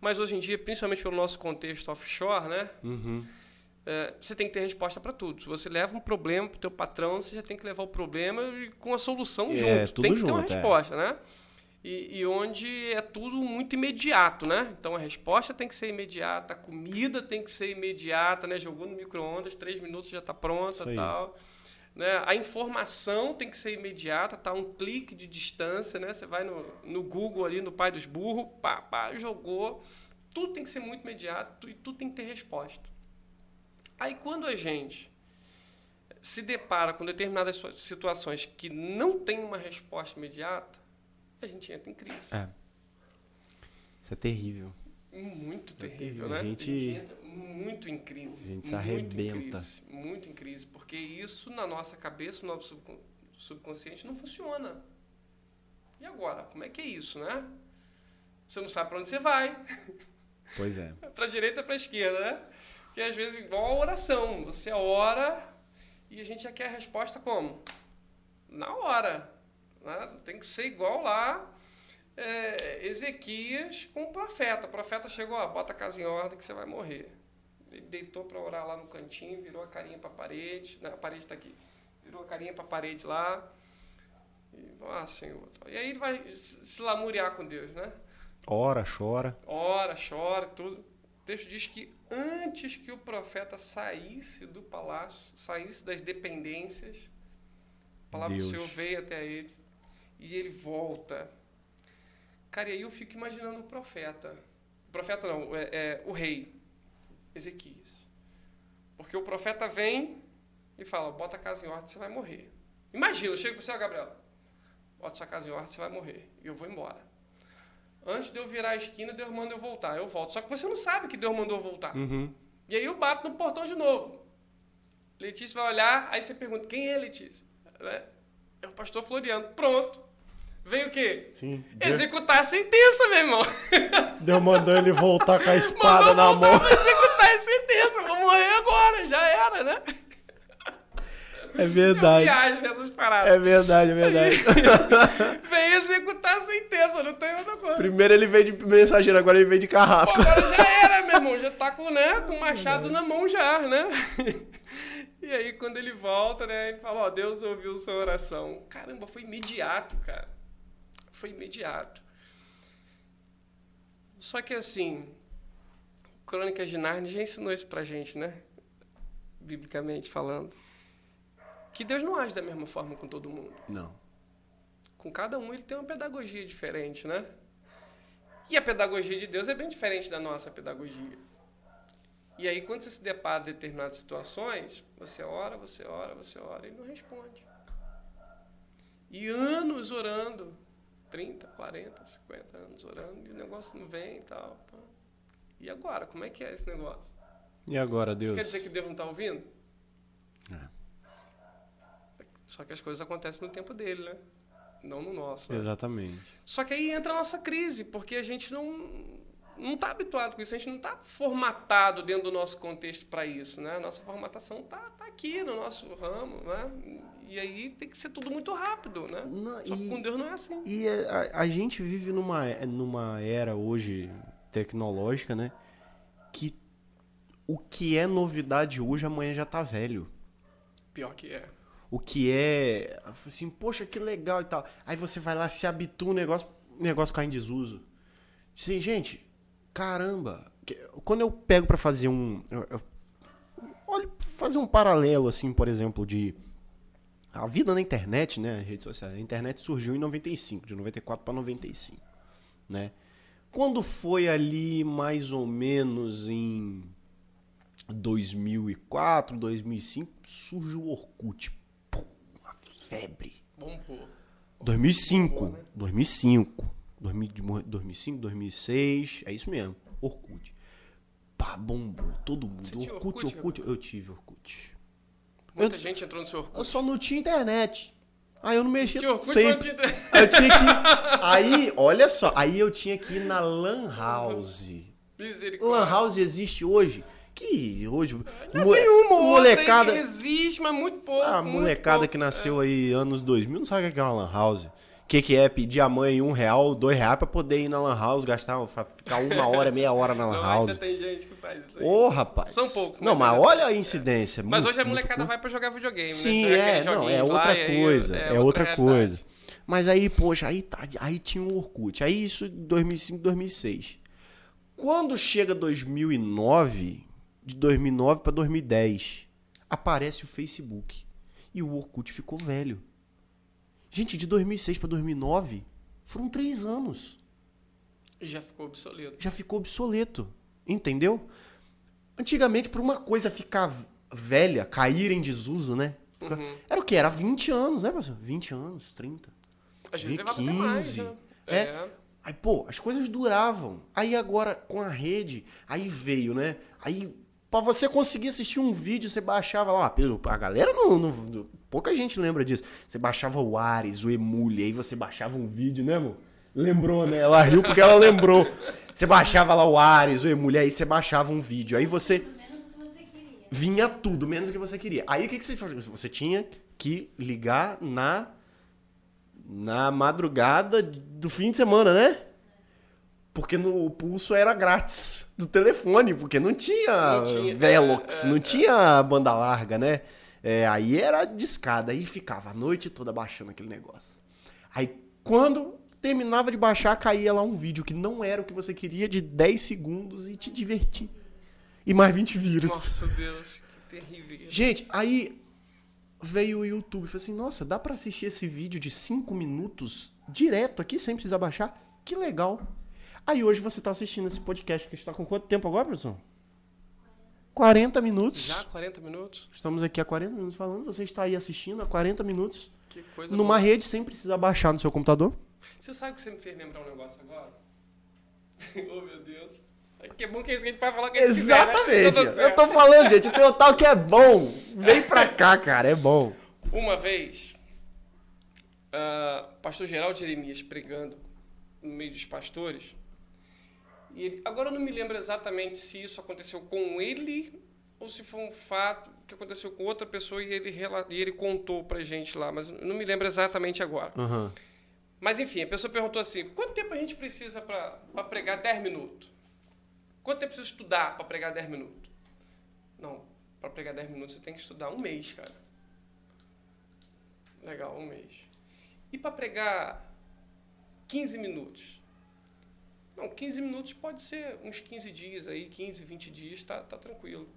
Mas hoje em dia, principalmente pelo nosso contexto offshore, né, Uhum. É, você tem que ter resposta para tudo. Se você leva um problema para o teu patrão, você já tem que levar o problema e com a solução É, junto. tem que ter uma junto, é. resposta, né? E, e onde é tudo muito imediato, né? Então a resposta tem que ser imediata, a comida tem que ser imediata, né? Jogou no micro-ondas, três minutos já está pronta aí. tal. Né? A informação tem que ser imediata, tá? Um clique de distância, né? Você vai no, no Google ali, no pai dos burros, pá, pá, jogou. Tudo tem que ser muito imediato e tudo tem que ter resposta. Aí quando a gente se depara com determinadas situações que não tem uma resposta imediata, a gente entra em crise. É. Isso é terrível. Muito terrível, terrível. né? A gente- entra muito em crise. A gente se muito em arrebenta. crise, muito em crise, porque isso na nossa cabeça, no nosso subcon- subconsciente, não funciona. E agora? Como é que é isso, né? Você não sabe para onde você vai. Pois é. para direita para esquerda, né? Que às vezes igual a oração, você ora e a gente já quer a resposta como? Na hora. Né? Tem que ser igual lá é, Ezequias com o profeta. O profeta chegou, ó, bota a casa em ordem que você vai morrer. Ele deitou para orar lá no cantinho, virou a carinha para a parede, né? a parede está aqui, virou a carinha para a parede lá. E, ah, Senhor. E aí ele vai se se lamuriar com Deus, né? Ora, chora. ora, chora, tudo. O texto diz que antes que o profeta saísse do palácio, saísse das dependências, a palavra Deus. do Senhor veio até ele e ele volta. Cara, e aí eu fico imaginando o profeta. O profeta não, é, é o rei, Ezequias. Porque o profeta vem e fala: bota a casa em ordem, você vai morrer. Imagina, eu chego para você, ó, Gabriel, bota sua casa em ordem, você vai morrer. E eu vou embora. Antes de eu virar a esquina, Deus manda eu voltar. Eu volto. Só que você não sabe que Deus mandou eu voltar. Uhum. E aí eu bato no portão de novo. Letícia vai olhar, aí você pergunta: quem é Letícia? Né? É o pastor Floriano. Pronto. Veio o quê? Sim. Executar a sentença, meu irmão. Deu mandando ele voltar com a espada Mandou na mão. executar a sentença. Vou morrer agora, já era, né? É Eu verdade. viajo nessas paradas. É verdade, é verdade. Vem executar a sentença, não tem outra coisa. Primeiro ele veio de mensageiro, agora ele veio de Pô, carrasco. agora já era, meu irmão. Já tá com, né, com o machado na mão já, né? E aí, quando ele volta, né, ele fala, ó, Deus ouviu sua oração. Caramba, foi imediato, cara. Foi imediato. Só que assim, Crônicas de Narnia já ensinou isso pra gente, né? Biblicamente falando. Que Deus não age da mesma forma com todo mundo. Não. Com cada um ele tem uma pedagogia diferente, né? E a pedagogia de Deus é bem diferente da nossa pedagogia. E aí, quando você se depara com determinadas situações, você ora, você ora, você ora e ele não responde. E anos orando, 30, 40, 50 anos orando, e o negócio não vem e tal. E agora, como é que é esse negócio? E agora, Isso Deus? quer dizer que Deus não está ouvindo? É. Só que as coisas acontecem no tempo dele, né? Não no nosso. né? Exatamente. Só que aí entra a nossa crise, porque a gente não não está habituado com isso, a gente não está formatado dentro do nosso contexto para isso, né? A nossa formatação tá, tá aqui no nosso ramo, né? E aí tem que ser tudo muito rápido, né? Não, Só que e- com Deus não é assim. E é, a, a gente vive numa, numa era hoje tecnológica, né? Que o que é novidade hoje, amanhã já tá velho. Pior que é. O que é assim, poxa, que legal e tal. Aí você vai lá, se habitua, o negócio, negócio cai em desuso. Sim, gente, caramba. Quando eu pego pra fazer um. olha, fazer um paralelo, assim, por exemplo, de. A vida na internet, né? Redes sociais. A internet surgiu em 95, de 94 para 95, né? Quando foi ali mais ou menos em 2004, 2005, surge o Orkut. Febre. Bombou. 2005, Bombou, né? 2005, 2000 de morrer- 2005, 2006, é isso mesmo, Orkut. Pá, bombou, todo mundo. Orkut, Orkut, Orkut, eu tive Orkut. Muita Eu- gente entrou no seu Orkut. Eu só não tinha internet. Aí eu não mexia Orkut, sempre. eu tinha que. Aí, olha só, aí eu tinha que ir na Lan House. Misericórdia. Lan House existe hoje. Que hoje. mo- Tem uma outra molecada. existe, mas muito pouco. A muito molecada pouco. que nasceu aí anos 2000 não sabe o que é uma Lan House. O que, que é pedir a mãe um real, dois reais pra poder ir na Lan House, gastar, ficar uma hora, meia hora na Lan Não, House. ainda tem gente que faz isso aí. Ô, rapaz. São poucos, Não, mas mas olha a incidência. Mas muito, hoje a muito molecada vai pra jogar videogame, Sim, né? É, não, é lá, outra aí coisa, é, outra realidade. coisa. Mas aí, poxa, aí, tá, aí tinha o Orkut. Aí isso em 2005, 2006. Quando chega 2009, de 2009 para 2010, aparece o Facebook. E o Orkut ficou velho. Gente, de 2006 para 2009, foram três anos. E já ficou obsoleto. Já ficou obsoleto. Entendeu? Antigamente, para uma coisa ficar velha, cair em desuso, né? Uhum. Era o quê? Era 20 anos, né, professor? 20 anos, 30. Às vezes Vi levava até mais, 15. né? É. Aí, pô, as coisas duravam. Aí agora, com a rede, aí veio, né? Aí, pra você conseguir assistir um vídeo, você baixava lá. A galera não, não- Pouca gente lembra disso. Você baixava o Ares, o Emule, aí você baixava um vídeo, né, amor? Lembrou, né? Ela riu porque ela lembrou. Você baixava lá o Ares, o Emule, aí você baixava um vídeo. Aí você menos o que você queria. vinha tudo, menos o que você queria. Aí o que, que você fazia? Você tinha que ligar na na madrugada do fim de semana, né? Porque no o pulso era grátis do telefone, porque não tinha, Não tinha, Velox, é, é, não tinha banda larga, né? É, aí era discada, aí ficava a noite toda baixando aquele negócio. Aí quando terminava de baixar, caía lá um vídeo que não era o que você queria, de 10 segundos e te divertir. E mais 20 vírus. Nossa, Deus, que terrível. Gente, aí veio o YouTube e falou assim: Nossa, dá pra assistir esse vídeo de 5 minutos direto aqui sem precisar baixar? Que legal. Aí hoje você tá assistindo esse podcast que está com quanto tempo agora, professor? 40 minutos. Já 40 minutos? Estamos aqui há 40 minutos falando. Você está aí assistindo há 40 minutos. Que coisa Numa boa. rede sem precisar baixar no seu computador. Você sabe que você me fez lembrar um negócio agora? oh, meu Deus. Que bom que é isso que a gente vai falar que a gente quiser, né? Exatamente. Eu tô falando, gente. O teu tal que é bom. Vem pra cá, cara. É bom. Uma vez, ah, pastor Geraldo Jeremias pregando no meio dos pastores, e ele- agora eu não me lembro exatamente se isso aconteceu com ele ou se foi um fato que aconteceu com outra pessoa e ele, e ele contou pra gente lá, mas eu não me lembro exatamente agora. Aham. Mas enfim, a pessoa perguntou assim: quanto tempo a gente precisa para pregar 10 minutos? Quanto tempo precisa estudar para pregar 10 minutos? Não, para pregar 10 minutos você tem que estudar um mês, cara. Legal, um mês. E para pregar 15 minutos? Não, 15 minutos pode ser uns 15 dias aí, 15, 20 dias, tá, tá tranquilo.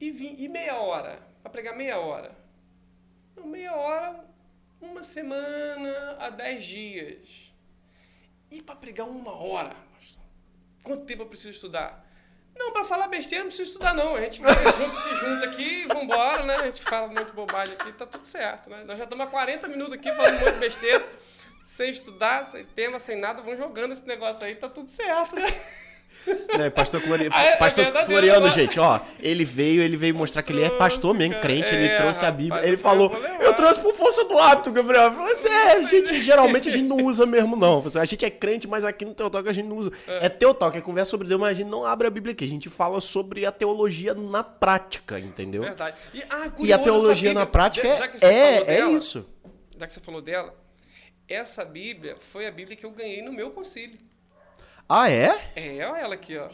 E, e meia hora? Para pregar meia hora? Não, meia hora, uma semana a 10 dias. E para pregar uma hora? Quanto tempo eu preciso estudar? Não, para falar besteira não precisa estudar não. A gente vai junto, se junta aqui vambora, né? A gente fala de bobagem aqui, tá tudo certo, né? Nós já estamos há 40 minutos aqui falando de besteira. Sem estudar, sem tema, sem nada, vamos jogando esse negócio aí, tá tudo certo, né? Né, pastor, Flori... Ah, é- é pastor verdadeiro Floriano, agora. gente, ó, ele veio, ele veio mostrar que ele é pastor mesmo, crente, cara. ele É, trouxe a Bíblia. Ele falou, eu trouxe por força do hábito, Gabriel. Eu falei assim, é, gente, geralmente a gente não usa mesmo, não. A gente é crente, mas aqui no Teotalk a gente não usa. É, Teotalk, é conversa sobre Deus, mas a gente não abre a Bíblia aqui. A gente fala sobre a teologia na prática, entendeu? Verdade. E, ah, E a teologia na prática já é, é, é isso. Já que você falou dela, essa Bíblia foi a Bíblia que eu ganhei no meu concílio. Ah, é? É, olha ela aqui, ó.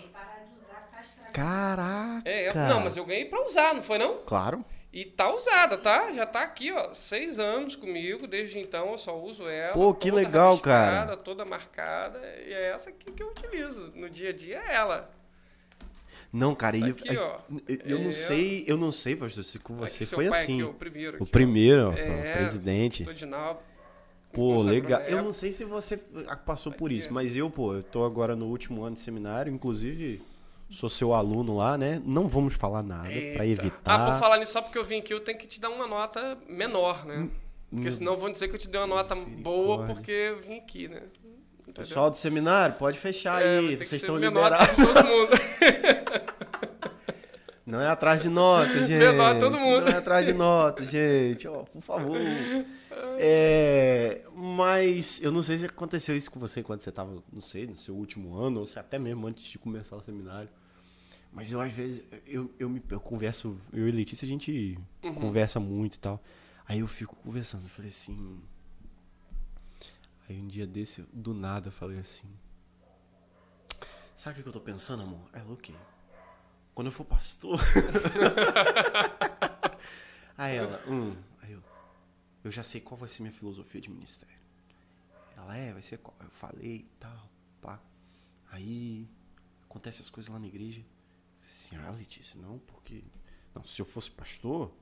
Caraca. É, não, mas eu ganhei pra usar, não foi não? Claro. E tá usada, tá? Já tá aqui, ó, seis anos comigo. Desde então eu só uso ela. Pô, que legal, cara. Toda marcada. E é essa aqui que eu utilizo. No dia a dia é ela. Não, cara, e- Aqui, ó. eu, eu não É. sei, eu não sei, pastor, se com você Aqui, foi pai assim. Aqui, o primeiro. o aqui, ó. primeiro, ó, É, o presidente. Naldo. Pô, Consagrou legal. Eu não sei se você passou por isso, ó. mas eu, pô, eu tô agora no último ano de seminário, inclusive sou seu aluno lá, né? Não vamos falar nada pra Eita. evitar. Ah, por falar nisso, só porque eu vim aqui, eu tenho que te dar uma nota menor, né? Porque senão vão dizer que eu te dei uma nota boa porque eu vim aqui, né? Entendeu? Pessoal do seminário, pode fechar É, aí, vocês estão liberados. todo mundo. Não é atrás de nota, gente. Menor todo mundo. Não é atrás de nota, gente. Ó, por favor. É, mas eu não sei se aconteceu isso com você quando você tava, não sei, no seu último ano, ou se até mesmo antes de começar o seminário. Mas eu, às vezes, eu, eu, me, eu converso, eu e Letícia, a gente Uhum. conversa muito e tal. Aí eu fico conversando, eu falei assim. Aí um dia desse, do nada, eu falei assim. Sabe o que eu tô pensando, amor? Ela, o quê? Quando eu for pastor. aí ela, hum. Aí eu, eu já sei qual vai ser minha filosofia de ministério. Ela, é, vai ser qual? Eu falei e tal, pá. Aí acontece as coisas lá na igreja. Assim, ah, Letícia, não, porque. Não, se eu fosse pastor,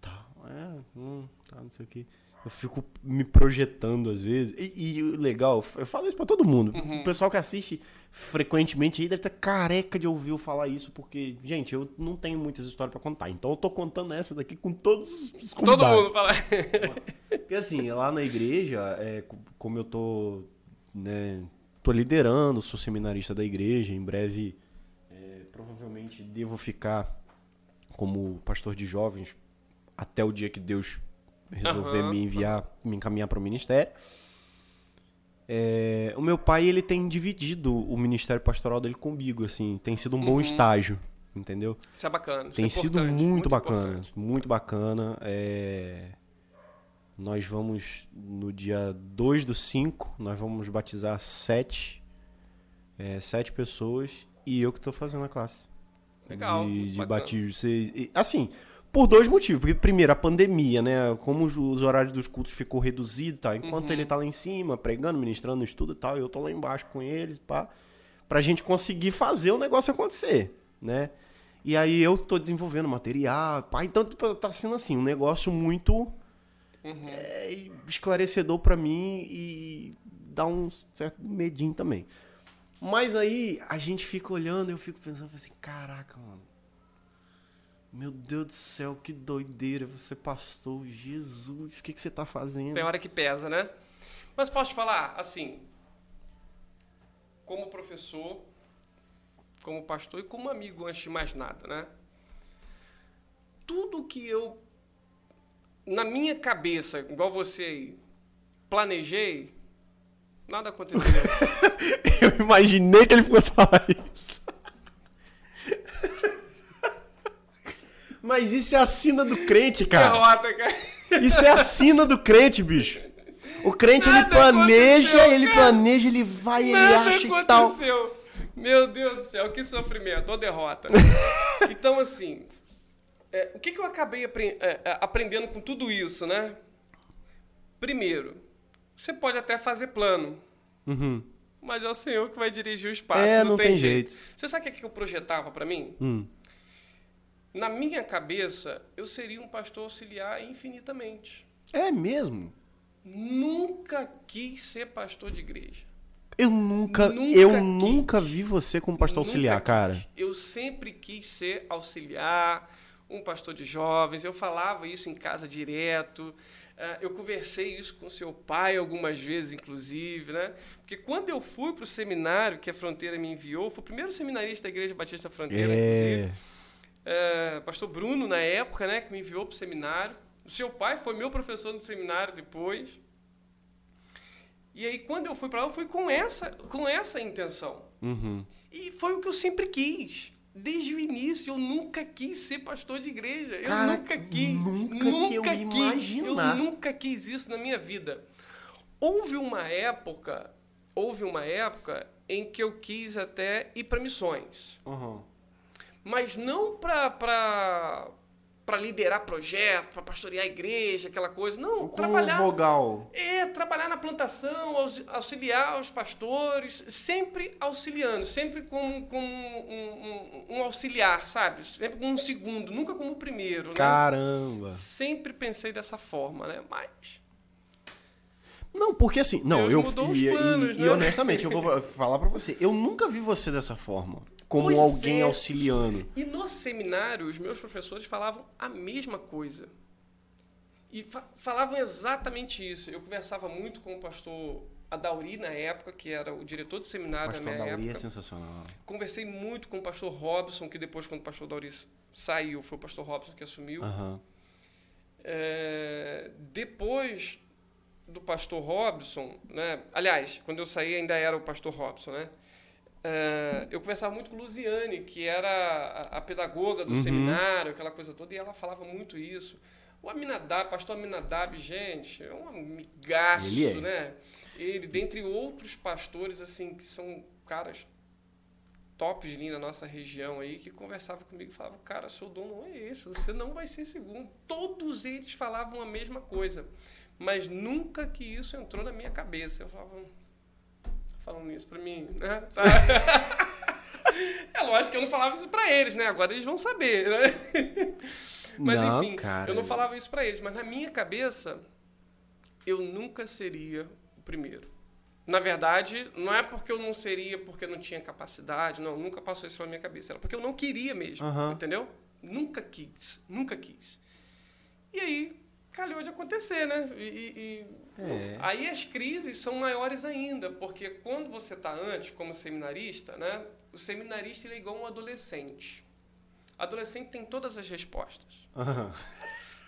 tal, é, hum, tá, não sei o quê. Eu fico me projetando às vezes. E, e legal, eu falo isso pra todo mundo. O pessoal que assiste frequentemente aí deve estar careca de ouvir eu falar isso, porque, gente, eu não tenho muitas histórias pra contar. Então eu tô contando essa daqui com todos os Todo convidados. mundo fala. Porque assim, lá na igreja, é, co- como eu tô, né, tô liderando, sou seminarista da igreja, em breve é, provavelmente devo ficar como pastor de jovens até o dia que Deus resolver Aham, me enviar, me encaminhar para o ministério. É, o meu pai, ele tem dividido o ministério pastoral dele comigo, assim, tem sido um bom Uhum. estágio, entendeu? Isso é bacana. isso Tem é sido importante, muito, bacana, importante. muito bacana. É, Nós vamos, no dia 2 do 5, nós vamos batizar sete, é, sete pessoas e eu que estou fazendo a classe. Legal, De, muito de batismo. Assim, por dois motivos. Porque, primeiro, a pandemia, né? Como os, os horários dos cultos ficou reduzido tal. Enquanto Uhum. ele tá lá em cima, pregando, ministrando, estudo e tal, eu tô lá embaixo com ele, pá. Pra gente conseguir fazer o negócio acontecer, né? E aí eu tô desenvolvendo material, pá. Então, tipo, tá sendo assim, um negócio muito Uhum. é, esclarecedor pra mim e dá um certo medinho também. Mas aí a gente fica olhando e eu fico pensando assim, caraca, mano. Meu Deus do céu, que doideira. Você pastor, Jesus, o que, que você tá fazendo? Tem hora que pesa, né? Mas posso te falar, assim, como professor, como pastor e como amigo, antes de mais nada, né? Tudo que eu, na minha cabeça, igual você aí, planejei, nada aconteceu. eu imaginei que ele fosse falar isso. Mas isso é a sina do crente, cara. Derrota, cara. Isso é a sina do crente, bicho. O crente ele Nada planeja, aconteceu, ele cara. planeja, ele vai, ele Nada acha e tal. aconteceu. Meu Deus do céu, que sofrimento, ou derrota. então, assim, é, o que, que eu acabei apren- é, é, aprendendo com tudo isso, né? Primeiro, você pode até fazer plano, Uhum. mas é o Senhor que vai dirigir o espaço. É, não, não tem, tem jeito. jeito. Você sabe o que, que eu projetava para mim? Hum. Na minha cabeça, eu seria um pastor auxiliar infinitamente. É mesmo? Nunca quis ser pastor de igreja. Eu nunca, Nunca eu quis. nunca vi você como pastor Nunca auxiliar, quis. cara. Eu sempre quis ser auxiliar, um pastor de jovens. Eu falava isso em casa direto. Eh, Eu conversei isso com seu pai algumas vezes, inclusive, né? Porque quando eu fui para o seminário que a Fronteira me enviou, foi o primeiro seminarista da Igreja Batista Fronteira, inclusive. É. Pastor Bruno, na época, né, que me enviou para o seminário. O seu pai foi meu professor no seminário depois. E aí, quando eu fui para lá, eu fui com essa, com essa intenção. Uhum. E foi o que eu sempre quis. Desde o início, eu nunca quis ser pastor de igreja. Eu Cara, nunca quis. nunca que eu quis. imaginar. Eu nunca quis isso na minha vida. Houve uma época, houve uma época em que eu quis até ir para missões. Uhum. Mas não para para liderar projeto, para pastorear a igreja, aquela coisa. Não, Com trabalhar. vogal. É, trabalhar na plantação, aux- auxiliar os pastores, sempre auxiliando, sempre como, como um, um- um auxiliar, sabe? Sempre como um segundo, nunca como o primeiro, né? Caramba. Sempre pensei dessa forma, né? Mas Não, porque assim, não, Deus eu e, e- planos, e né? honestamente, eu vou falar pra você, eu nunca vi você dessa forma, como Pois alguém é. auxiliando. E no seminário, os meus professores falavam a mesma coisa. E fa- falavam exatamente isso. Eu conversava muito com o pastor Adauri, na época, que era o diretor do seminário Pastor na minha Dauri é sensacional. Conversei muito com o pastor Robson, que depois, quando o pastor Dauri saiu, foi o pastor Robson que assumiu. Aham. É, depois do pastor Robson, né? aliás, quando eu saí ainda era o pastor Robson, né? É, eu conversava muito com Luziane, que era a, a pedagoga do Uhum. seminário, aquela coisa toda, e ela falava muito isso. O Aminadab, pastor Aminadab, gente, é um amigaço, Ele é. né? Ele, dentre outros pastores, assim, que são caras tops ali na nossa região aí, que conversava comigo e falava, cara, seu dom não é esse, você não vai ser segundo. Todos eles falavam a mesma coisa, mas nunca que isso entrou na minha cabeça. Eu falava, "Tá falando isso pra mim, né? Tá. é lógico que eu não falava isso pra eles, né? Agora eles vão saber, né? Mas Não, enfim, cara. eu não falava isso pra eles, mas na minha cabeça eu nunca seria o primeiro. Na verdade, não é porque eu não seria porque eu não tinha capacidade, não, nunca passou isso na minha cabeça. Era porque eu não queria mesmo, Aham. entendeu? Nunca quis, nunca quis. E aí, calhou de acontecer, né? E- e- É. Aí as crises são maiores ainda, porque quando você está antes, como seminarista, né? O seminarista ele é igual um adolescente. Adolescente tem todas as respostas. Aham.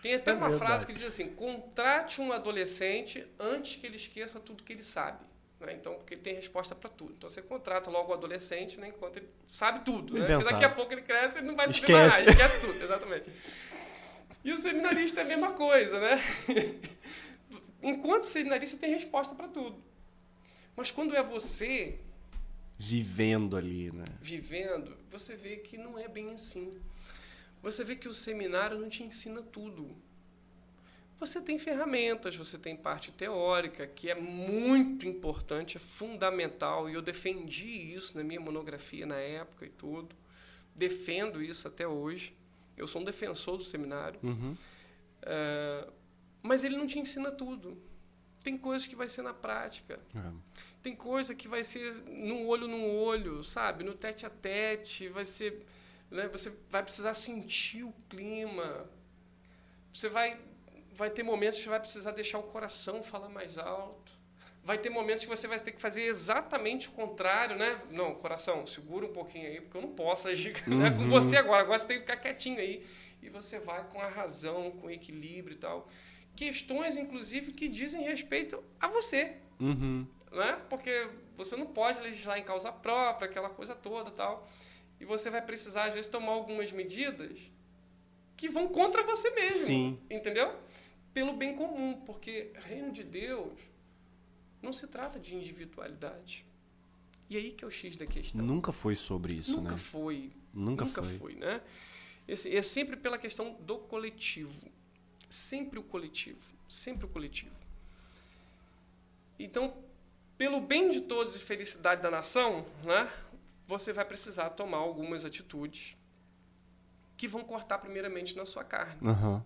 Tem até É uma verdade. frase que diz assim: contrate um adolescente antes que ele esqueça tudo que ele sabe. Né? Então, porque ele tem resposta para tudo. Então, você contrata logo o adolescente né, enquanto ele sabe tudo. Né? Porque daqui a pouco ele cresce e não vai saber Esquece. mais. Esquece tudo, exatamente. E o seminarista é a mesma coisa, né? Enquanto seminarista tem resposta para tudo. Mas quando é você Vivendo ali, né? vivendo, você vê que não é bem assim. Você vê que o seminário não te ensina tudo. Você tem ferramentas, você tem parte teórica, que é muito importante, é fundamental, e eu defendi isso na minha monografia na época e tudo. Defendo isso até hoje. Eu sou um defensor do seminário. Uhum. É, mas ele não te ensina tudo. Tem coisas que vai ser na prática. É. Tem coisa que vai ser no olho no olho, sabe? No tete a tete, vai ser, né? Você vai precisar sentir o clima. Você vai vai ter momentos que você vai precisar deixar o coração falar mais alto. Vai ter momentos que você vai ter que fazer exatamente o contrário, né? Não, coração, segura um pouquinho aí, porque eu não posso agir né, com você agora. Agora você tem que ficar quietinho aí. E você vai com a razão, com o equilíbrio e tal. Questões, inclusive, que dizem respeito a você Uhum. né? Porque você não pode legislar em causa própria, aquela coisa toda tal. E você vai precisar, às vezes, tomar algumas medidas que vão contra você mesmo. Sim. Entendeu? Pelo bem comum, porque reino de Deus não se trata de individualidade. E aí que é o X da questão. Nunca foi sobre isso, Nunca né? foi. Nunca, Nunca foi. foi, né? Esse- é sempre pela questão do coletivo. Sempre o coletivo. Sempre o coletivo. Então, pelo bem de todos e felicidade da nação, né, você vai precisar tomar algumas atitudes que vão cortar primeiramente na sua carne. Aham.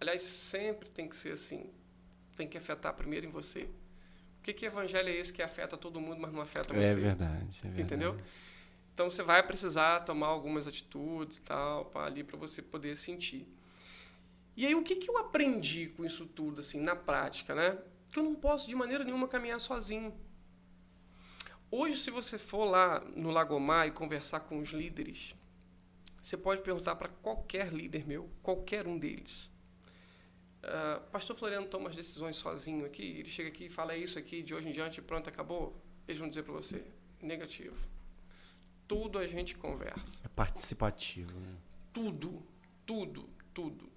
Aliás, sempre tem que ser assim. Tem que afetar primeiro em você. O que, que evangelho é esse que afeta todo mundo, mas não afeta você? É verdade, é verdade. Entendeu? Então você vai precisar tomar algumas atitudes tal, pra, ali para você poder sentir. E aí o que, que eu aprendi com isso tudo, assim, na prática, né? Que eu não posso de maneira nenhuma caminhar sozinho. Hoje, se você for lá no Lagomar e conversar com os líderes, você pode perguntar para qualquer líder meu, qualquer um deles. Ah, Pastor Floriano toma as decisões sozinho aqui, ele chega aqui e fala "É isso aqui, de hoje em diante, pronto, acabou. Eles vão dizer para você, negativo. Tudo a gente conversa. É participativo, né? Tudo, tudo, tudo.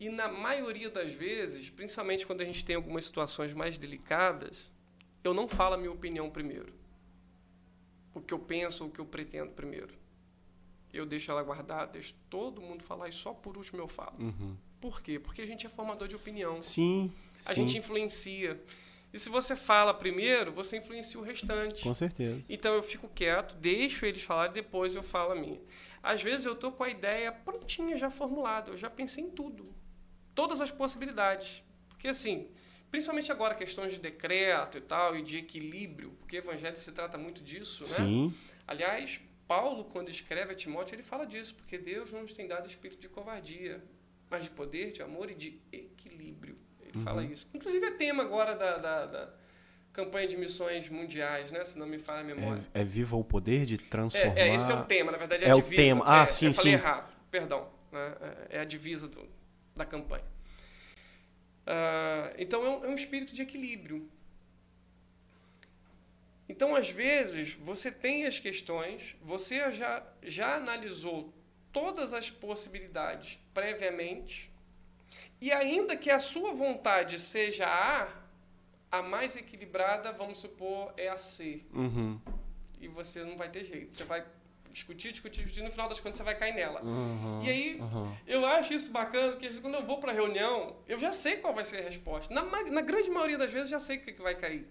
E na maioria das vezes, principalmente quando a gente tem algumas situações mais delicadas, eu não falo a minha opinião primeiro. O que eu penso, o que eu pretendo primeiro. Eu deixo ela guardada, deixo todo mundo falar e só por último eu falo. Uhum. Por quê? Porque a gente é formador de opinião. Sim, A sim, gente influencia. E se você fala primeiro, você influencia o restante. com certeza. Então eu fico quieto, deixo eles falarem, depois eu falo a minha. Às vezes eu tô com a ideia prontinha, já formulada, eu já pensei em tudo. Todas as possibilidades. Porque assim, principalmente agora questões de decreto e tal, e de equilíbrio, porque o evangelho se trata muito disso, né? Sim, Aliás, Paulo, quando escreve a Timóteo, ele fala disso, porque Deus não nos tem dado espírito de covardia, mas de poder, de amor e de equilíbrio. Ele Uhum. fala isso. Inclusive é tema agora da, da, da campanha de missões mundiais, né? Se não me falha a memória. é, é viva o poder de transformar. É, é, esse é o tema, na verdade é, É a o divisa. tema. Ah, É, sim, eu falei sim. errado, perdão. né? É é a divisa do- da campanha. Ah, então é um, é um espírito de equilíbrio. Então, às vezes, você tem as questões, você já, já analisou todas as possibilidades previamente, e ainda que a sua vontade seja a A, a mais equilibrada, vamos supor, é a C Uhum. e você não vai ter jeito. Você vai discutir, discutir, discutir, no final das contas você vai cair nela. Uhum. E aí, Uhum. eu acho isso bacana, porque quando eu vou pra reunião, eu já sei qual vai ser a resposta. Na, na grande maioria das vezes, eu já sei o que, que vai cair.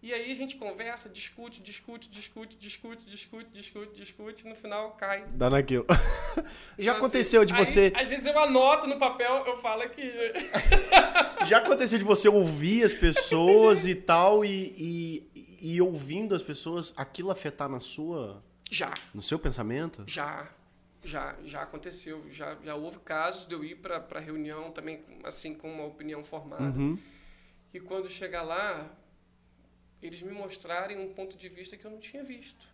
E aí a gente conversa, discute, discute, discute, discute, discute, discute, discute, e no final cai. Dá naquilo. Já Então, aconteceu assim, de aí, você. às vezes eu anoto no papel, eu falo aqui. Já aconteceu de você ouvir as pessoas e tal, e, e, e ouvindo as pessoas, aquilo afetar na sua. Já. no seu pensamento? Já, já, já aconteceu. Já, já houve casos de eu ir para reunião também, assim, com uma opinião formada. Uhum. E quando chegar lá, eles me mostrarem um ponto de vista que eu não tinha visto.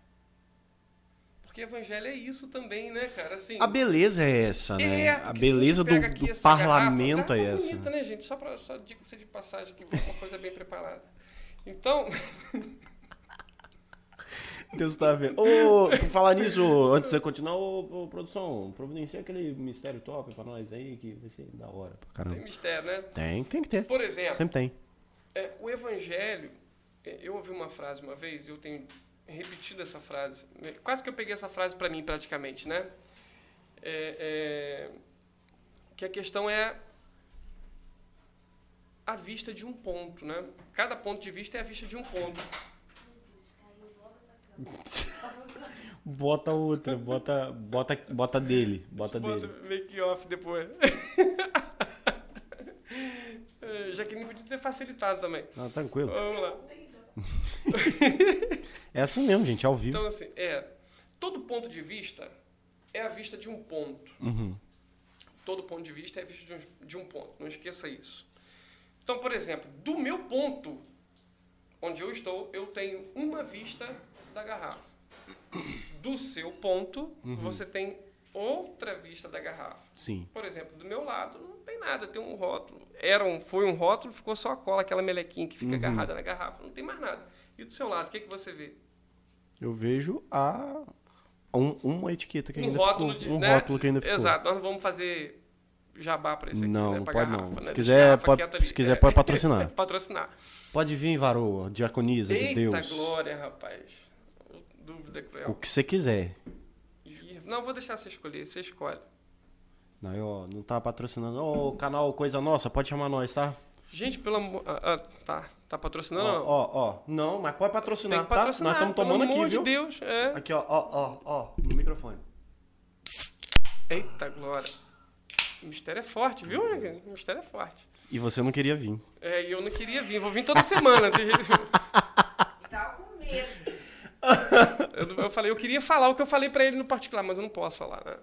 Porque evangelho é isso também, né, cara? Assim, A beleza é essa, né? é, a beleza do, do parlamento garrafa, é essa. bonita, né, gente? Só, pra, só dica de passagem aqui, uma coisa bem preparada. Então, Vendo. Ô, por falar nisso, antes de você continuar, ô, ô, produção, providencia aquele mistério top pra nós aí, que vai ser da hora pra tem caramba. mistério, né? Tem, tem que ter. Por exemplo, Sempre tem. É, o evangelho, é, eu ouvi uma frase uma vez, eu tenho repetido essa frase, né, quase que eu peguei essa frase para mim praticamente, né? É, é, que a questão é a vista de um ponto, né? Cada ponto de vista é a vista de um ponto. Bota outra, bota, bota, bota dele, bota Bota dele. make off depois. É, Jaqueline podia ter facilitado também. Ah, tranquilo. Vamos lá. É assim mesmo, gente, ao vivo. Então, assim, é. Todo ponto de vista é a vista de um ponto. Uhum. Todo ponto de vista é a vista de um, de um ponto. Não esqueça isso. Então, por exemplo, do meu ponto, onde eu estou, eu tenho uma vista da garrafa. Do seu ponto, você tem outra vista da garrafa. Sim. Por exemplo, do meu lado não tem nada, tem um rótulo. Era um, foi um rótulo, ficou só a cola, aquela melequinha que fica Uhum. agarrada na garrafa. Não tem mais nada. E do seu lado, o que, que você vê? Eu vejo a. um- uma etiqueta que um ainda rótulo ficou. de. um né? rótulo que ainda ficou. Exato, nós não vamos fazer jabá para isso aqui, Não, né? pra pode garrafa, não. né? Se quiser, pode- ali. se quiser, pode patrocinar. patrocinar. Pode vir, varoa, diaconisa de Eita Deus. glória, rapaz. Dúvida O cruel. que você quiser. Não, vou deixar você escolher, você escolhe. Não, ó, não tá patrocinando. Ô, canal Coisa Nossa, pode chamar nós, tá? Gente, pelo amor. Ah, ah, tá. Tá patrocinando ó, ou não? ó, ó. Não, mas pode Tem patrocinar, que tá? patrocinar. Nós estamos pelo tomando amor aqui, de viu? Deus, é. Aqui, ó, ó, ó, ó, no microfone. Eita glória. O mistério é forte, viu? O mistério é forte. E você não queria vir. É, e eu não queria vir. Vou vir toda semana. tem. Tava com medo. Eu, eu falei, eu queria falar o que eu falei pra ele no particular, mas eu não posso falar, né?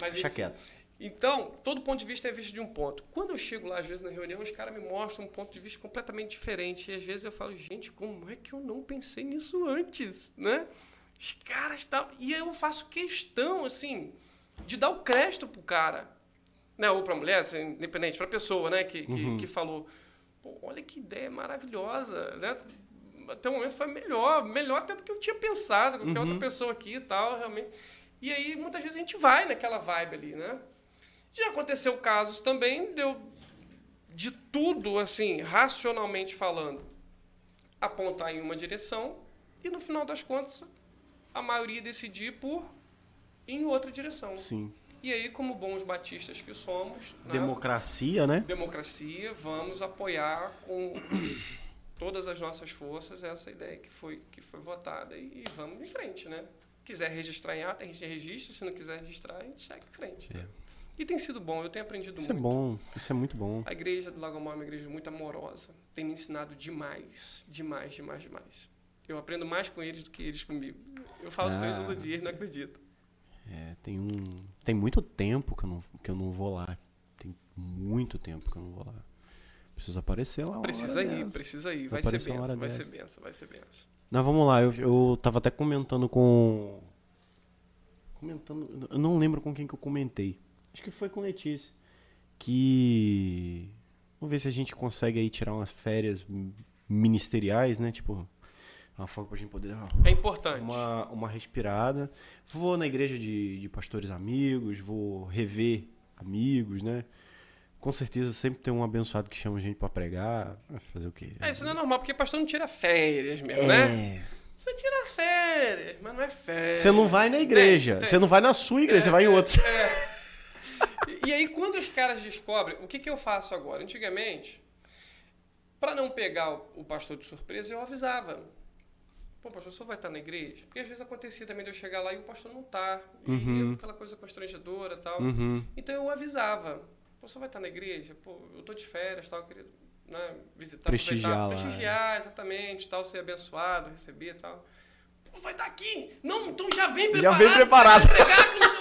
Mas, Deixa enfim. quieto. Então, todo ponto de vista é visto de um ponto. Quando eu chego lá, às vezes, na reunião, os caras me mostram um ponto de vista completamente diferente. E às vezes eu falo, gente, como é que eu não pensei nisso antes, né? Os caras estavam... E eu faço questão, assim, de dar o crédito pro cara. Né? Ou pra mulher, assim, independente, pra pessoa, né? Que, que, que falou, Pô, olha que ideia maravilhosa, né? Até o momento foi melhor, melhor até do que eu tinha pensado, qualquer outra pessoa aqui e tal, realmente. E aí, muitas vezes, a gente vai naquela vibe ali, né? Já aconteceu casos também, deu de tudo, assim, racionalmente falando, apontar em uma direção e, no final das contas, a maioria decidir por em outra direção. Sim. E aí, como bons batistas que somos, né? Democracia, né? democracia, vamos apoiar com todas as nossas forças essa ideia que foi, que foi votada e, e vamos em frente, né? Quiser registrar em ata, a gente registra, se não quiser registrar, a gente segue em frente. né? E tem sido bom, eu tenho aprendido Isso é muito. bom. Isso é muito bom. A igreja do Lago Maior é uma igreja muito amorosa, tem me ensinado demais, demais, demais, demais. Eu aprendo mais com eles do que eles comigo. Eu faço com eles Ah. todo dia e não acredito. É, tem um. Tem muito tempo que eu não, que eu não vou lá. Tem muito tempo que eu não vou lá. Preciso aparecer lá. uma Precisa ir, dessa. precisa ir. Vai Vai ser uma benção, vai ser benção, vai ser benção. Não, vamos lá. Eu, eu tava até comentando com. Comentando. Eu não lembro com quem que eu comentei. Acho que foi com Letícia. Que. Vamos ver se a gente consegue aí tirar umas férias ministeriais, né? Tipo. Uma forma pra gente poder dar É importante. uma, uma respirada. Vou na igreja de, de pastores amigos, vou rever amigos, né? Com certeza sempre tem um abençoado que chama a gente pra pregar. Fazer o quê? É, isso não é normal, porque pastor não tira férias mesmo, né? É. Você tira férias, mas não é férias. Você não vai na igreja. Você não vai na sua igreja, você vai em outra. É. E- aí, quando os caras descobrem, o que, que eu faço agora? Antigamente, para não pegar o, o pastor de surpresa, eu avisava. Pô, pastor, o senhor vai estar na igreja? Porque às vezes acontecia também de eu chegar lá e o pastor não tá. E Uhum. aquela coisa constrangedora e tal. Uhum. Então eu avisava. Pô, você vai estar na igreja? Pô, eu tô de férias, tal, eu queria né, visitar, Prestigiar lá. prestigiar, exatamente, tal, ser abençoado, receber e tal. Pô, vai estar aqui? Não, então já vem Já preparado. vem preparado.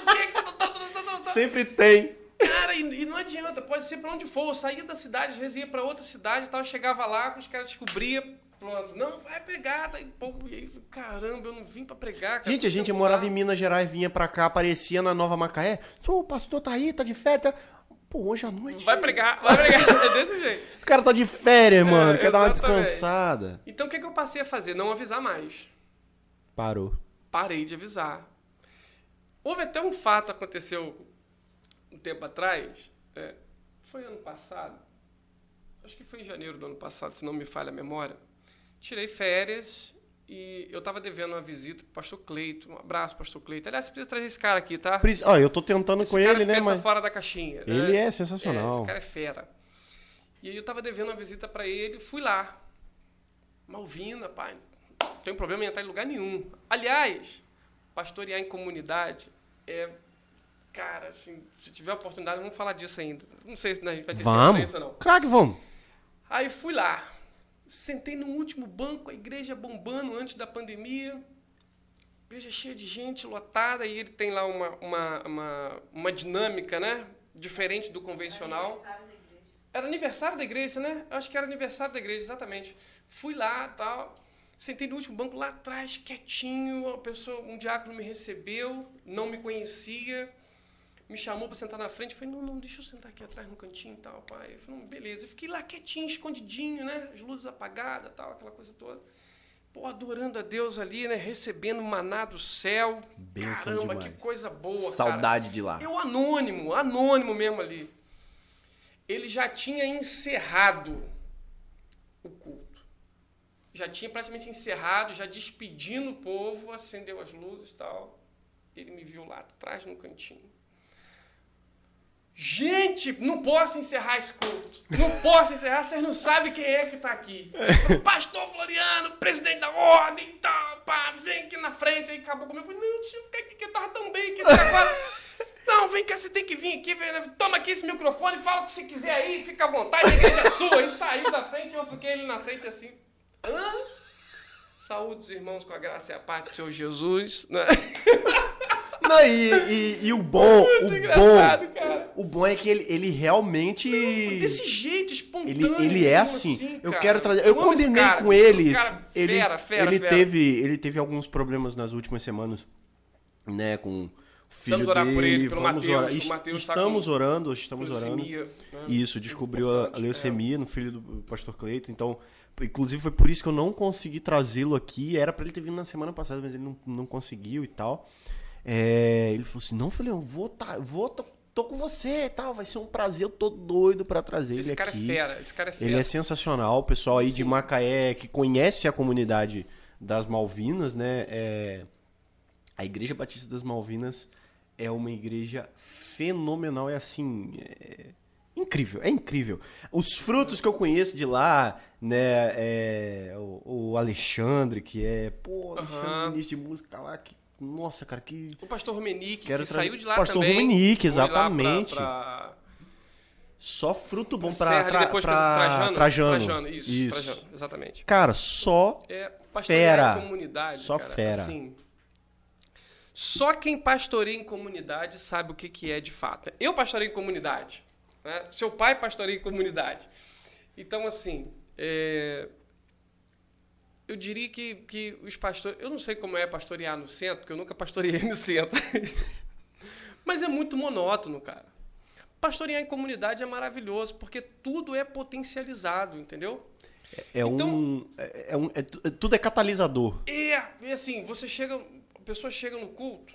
pregar tá, tá, tá, tá, tá, tá. Sempre tem. Cara, e, e não adianta, pode ser pra onde for. Eu saía da cidade, às vezes ia pra outra cidade tal, chegava lá, os caras descobriam, pronto, não, vai pregar, tá, e, pô, e aí, caramba, eu não vim pra pregar, cara. Gente, a gente morava em Minas Gerais, vinha pra cá, aparecia na Nova Macaé. Sô, o pastor tá aí, tá de férias. tá- Pô, hoje à noite. Vai pregar, vai pregar, é desse jeito. O cara tá de férias, mano. Quer dar uma exatamente. descansada. Então o que, que eu passei a fazer? Não avisar mais. Parou. Parei de avisar. Houve até um fato que aconteceu um tempo atrás. é, foi ano passado. Acho que foi em janeiro do ano passado, se não me falha a memória. Tirei férias e eu tava devendo uma visita pro pastor Cleito. Um abraço, pastor Cleito. Aliás, você precisa trazer esse cara aqui, tá? Ó, eu tô tentando Esse com ele, né, pensa mas. fora da caixinha. né? Ele é É, sensacional. esse cara é fera. E aí eu tava devendo uma visita pra ele, fui lá. Malvina, pai, não tem problema em entrar em lugar nenhum. Aliás, pastorear em comunidade é cara, assim, se tiver oportunidade, vamos falar disso ainda. Não sei se a gente vai ter Vamos. tempo isso, não. Claro que vamos. Aí fui lá, sentei no último banco, a igreja bombando antes da pandemia, igreja cheia de gente, lotada, e ele tem lá uma, uma, uma, uma dinâmica, né? Diferente do convencional. Aniversário da igreja. Era aniversário da igreja, né? Eu acho que era aniversário da igreja, exatamente. Fui lá tal. Sentei no último banco lá atrás, quietinho. A pessoa, um diácono me recebeu, não me conhecia. Me chamou para sentar na frente. Eu falei, não, não, deixa eu sentar aqui atrás no cantinho e tal, pai. Eu falei, beleza. Eu fiquei lá quietinho, escondidinho, né? As luzes apagadas tal, aquela coisa toda. Pô, adorando a Deus ali, né? Recebendo maná do céu. Bênção Caramba, demais. que coisa boa, cara. Saudade de lá. Eu anônimo, anônimo mesmo ali. Ele já tinha encerrado o culto. Já tinha praticamente encerrado, já despedindo o povo, acendeu as luzes e tal. Ele me viu lá atrás no cantinho. Gente, não posso encerrar esse culto. Não posso encerrar, vocês não sabem quem é que está aqui. Pastor Floriano, presidente da ordem tal, pá, vem aqui na frente. Aí acabou comigo. Eu falei, não, deixa eu ficar aqui, que eu tava tão bem aqui agora. Não, vem cá, você tem que vir aqui, vem, toma aqui esse microfone, fala o que você quiser aí, fica à vontade, a igreja é sua. E saiu da frente, eu fiquei ali na frente assim. Hã? Saúde irmãos com a graça e a paz do Senhor Jesus. Né? Não, e, e- e o bom, o bom, cara. o bom é que ele, ele realmente... Desse jeito, espontâneo. Ele, ele é mesmo assim. eu quero trazer. Eu combinei cara. com ele. Cara, ele fera, fera, ele fera. teve, ele teve alguns problemas nas últimas semanas, né, com o filho Precisamos orar dele. por ele, pelo Vamos Mateus. orar. Mateus tá estamos com orando, estamos orando. Leucemia, né? Isso, descobriu a- a Importante, leucemia no filho do pastor Cleito. Então, inclusive foi por isso que eu não consegui trazê-lo aqui. Era pra ele ter vindo na semana passada, mas ele não, não conseguiu e tal. É, ele falou assim: "Não, falei, eu vou tá, vou tô, tô com você e tal, vai ser um prazer, eu tô doido pra trazer Esse ele cara aqui". é fera, esse cara é fera. Ele é sensacional, o pessoal aí de Macaé que conhece a comunidade das Malvinas, né? é, A Igreja Batista das Malvinas é uma igreja fenomenal, é assim, é incrível, é incrível. Os frutos que eu conheço de lá, né? é, o, o Alexandre, que é, pô, Alexandre, Aham. ministro de música lá, que, nossa, cara, que O pastor Romenick, que saiu de lá Pastor também. Romenick, foi lá pra- exatamente. pra- só fruto bom pra pra, tra, pra pra Trajano. Trajano. isso, Trajano, exatamente. Cara, só É, pastorear Fera. em comunidade, Só cara, fera. assim, só quem pastoreia em comunidade sabe o que, que é de fato. Eu pastorei em comunidade. Né? Seu pai pastoreia em comunidade. Então, assim, é, eu diria que, que os pastores... Eu não sei como é pastorear no centro, porque eu nunca pastoreei no centro. Mas é muito monótono, cara. Pastorear em comunidade é maravilhoso, porque tudo é potencializado, entendeu? É Então- um. É, é um é tu- é- tudo é catalisador. É, e assim, você chega, a pessoa chega no culto,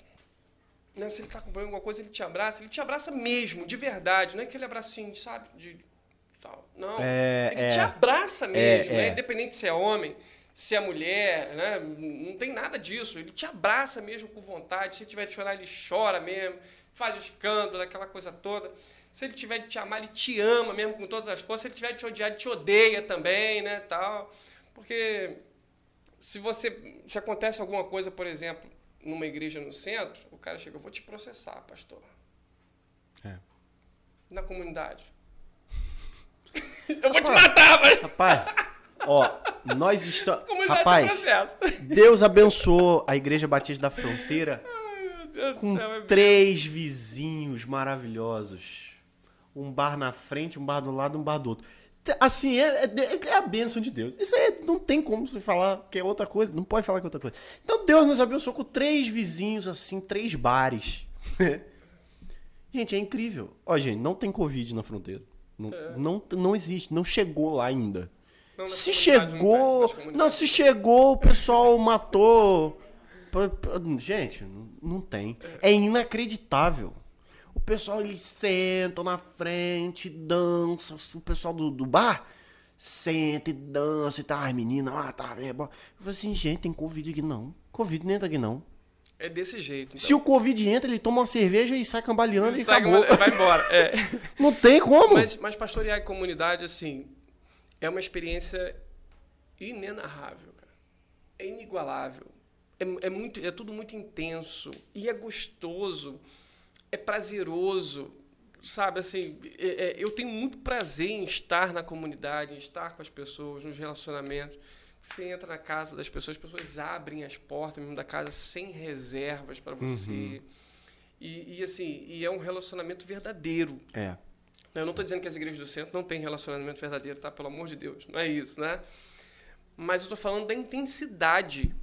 né, se ele tá com problema alguma coisa, ele te abraça, ele te abraça mesmo, de verdade, não é aquele abracinho, sabe, de tal. Não, É, ele é. te abraça mesmo, É, né, é. independente se é homem, se é mulher, né, não tem nada disso, ele te abraça mesmo com vontade, se tiver de chorar, ele chora mesmo, faz escândalo, aquela coisa toda. Se ele tiver de te amar, ele te ama mesmo com todas as forças. Se ele tiver de te odiar, ele te odeia também, né, tal. Porque se você se acontece alguma coisa, por exemplo, numa igreja no centro, o cara chega, eu vou te processar, pastor. É. Na comunidade. eu vou te matar, mas Rapaz, ó, nós estamos. comunidade Rapaz. Deus abençoou a Igreja Batista da Fronteira Meu Deus com do céu, é três vizinhos maravilhosos. Um bar na frente, um bar do lado, um bar do outro. Assim, é, é- é a bênção de Deus. Isso aí não tem como você falar que é outra coisa. Não pode falar que é outra coisa. Então Deus nos abençoou com três vizinhos, assim, três bares. gente, é incrível. Ó, gente, não tem Covid na fronteira. Não, não, não existe, não chegou lá ainda. Não, Se não chegou. tem, nas Não, se chegou, o pessoal matou. Gente, não- não tem. É inacreditável. O pessoal, eles sentam na frente, dançam. O pessoal do, do bar senta e dança e tá. Ai, menina, ah, tá. É bom. Eu falei assim, gente, tem Covid aqui não. Covid não entra aqui não. É desse jeito. Então. Se o Covid entra, ele toma uma cerveja e sai cambaleando e Sai, acabou. vai embora. É. Não tem como. Mas, mas pastorear em comunidade, assim, é uma experiência inenarrável, cara. É inigualável. É, é, muito, é tudo muito intenso. E é gostoso. é prazeroso, sabe? Assim, é- é, eu tenho muito prazer em estar na comunidade, em estar com as pessoas, nos relacionamentos. Você entra na casa das pessoas, as pessoas abrem as portas mesmo da casa sem reservas para você. E, e, assim, e é um relacionamento verdadeiro. É. Eu não estou dizendo que as igrejas do centro não têm relacionamento verdadeiro, tá? Pelo amor de Deus, não é isso, né? Mas eu estou falando da intensidade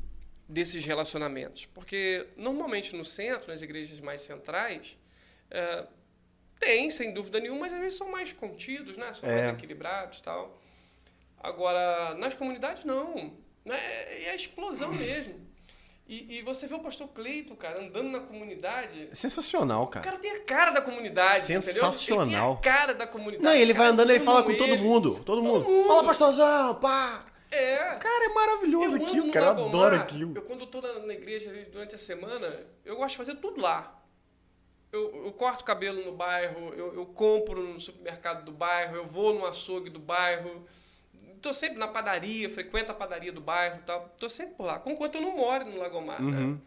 desses relacionamentos. Porque, normalmente, no centro, nas igrejas mais centrais, é, tem, sem dúvida nenhuma, mas às vezes são mais contidos, né? São mais É. equilibrados e tal. Agora, nas comunidades, não. Né? É é a explosão mesmo. E, e você vê o pastor Cleito, cara, andando na comunidade. Sensacional, O cara. cara tem a cara da comunidade, Sensacional. entendeu? Ele tem a cara da comunidade. Não, e ele Os vai andando, ele fala com todo ele. mundo. Todo mundo. mundo. Fala, pastorzão, pá. É. Cara, é maravilhoso amo aquilo, cara. Eu Lagomar. adoro aquilo. Eu, quando eu tô na, na igreja durante a semana, eu gosto de fazer tudo lá. Eu, eu corto cabelo no bairro, eu, eu compro no supermercado do bairro, eu vou no açougue do bairro. Tô sempre na padaria, frequento a padaria do bairro tal. Tô sempre por lá. Enquanto eu não moro no Lagomar, né? Uhum.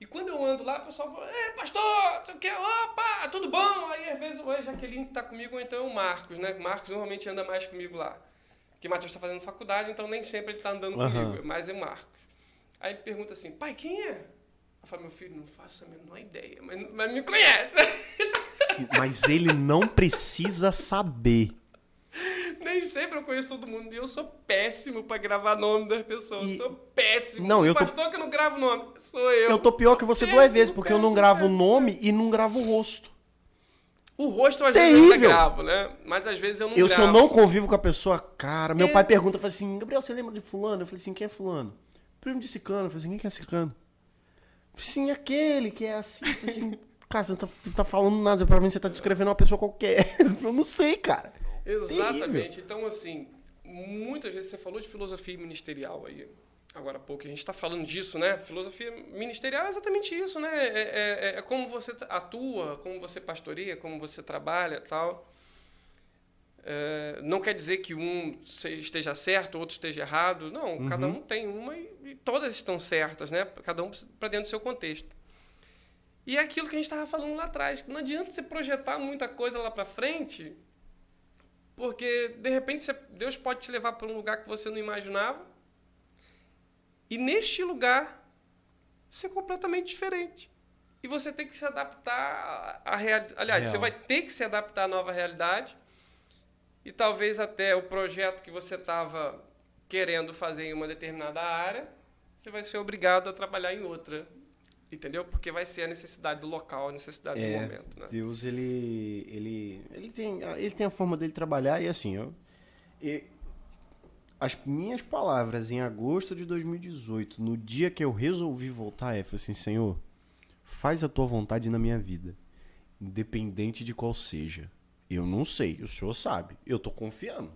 E quando eu ando lá, o pessoal fala, é, pastor, o quê, opa, tudo bom? Aí às vezes ou é Jaqueline que tá comigo, ou então é o Marcos, né? O Marcos normalmente anda mais comigo lá. Porque o Matheus está fazendo faculdade, então nem sempre ele tá andando Aham. comigo, mas é o Marcos. Aí ele pergunta assim, pai, quem é? Eu falo, meu filho, não faço a menor ideia, mas, mas me conhece. Sim, mas ele não precisa saber. nem sempre eu conheço todo mundo. E eu sou péssimo para gravar nome das pessoas. E- Sou péssimo. Não, o eu tô- pastor que não grava o nome, sou eu. Eu tô pior que você Péssimo, duas vezes, porque eu não péssimo, gravo o péssimo. nome e não gravo o rosto. O rosto às vezes eu Terrível. gravo, né? Mas às vezes eu não Eu, gravo. se eu não convivo com a pessoa, cara, meu É. pai pergunta, fala assim, Gabriel, você lembra de fulano? Eu falei assim, quem é fulano? Primo de Cicano. Eu falei assim, quem que é Cicano? Falei assim, aquele que é assim. Eu falei assim, cara, você não tá, não tá falando nada, pra mim você tá descrevendo uma pessoa qualquer. Eu não sei, cara. Exatamente. Então, assim, muitas vezes você falou de filosofia ministerial aí, agora há pouco. A gente está falando disso, né? Filosofia ministerial é exatamente isso, né? É, é- é como você atua, como você pastoreia, como você trabalha tal. É, não quer dizer que um esteja certo, outro esteja errado. Não, cada um tem uma e, e todas estão certas, né? Cada um para dentro do seu contexto. E é aquilo que a gente estava falando lá atrás. Não adianta você projetar muita coisa lá para frente, porque de repente você- Deus pode te levar para um lugar que você não imaginava. E neste lugar ser completamente diferente. E você tem que se adaptar à realidade. Aliás, Real. você vai ter que se adaptar à nova realidade. E talvez até o projeto que você estava querendo fazer em uma determinada área, você vai ser obrigado a trabalhar em outra. Entendeu? Porque vai ser a necessidade do local, a necessidade do É, momento. Né? Deus, ele, ele, ele, tem, ele tem a forma dele trabalhar e assim, eu, e- as minhas palavras em agosto de 2018, no dia que eu resolvi voltar, é, foi assim, Senhor, faz a tua vontade na minha vida, independente de qual seja. Eu não sei, o Senhor sabe, eu tô confiando.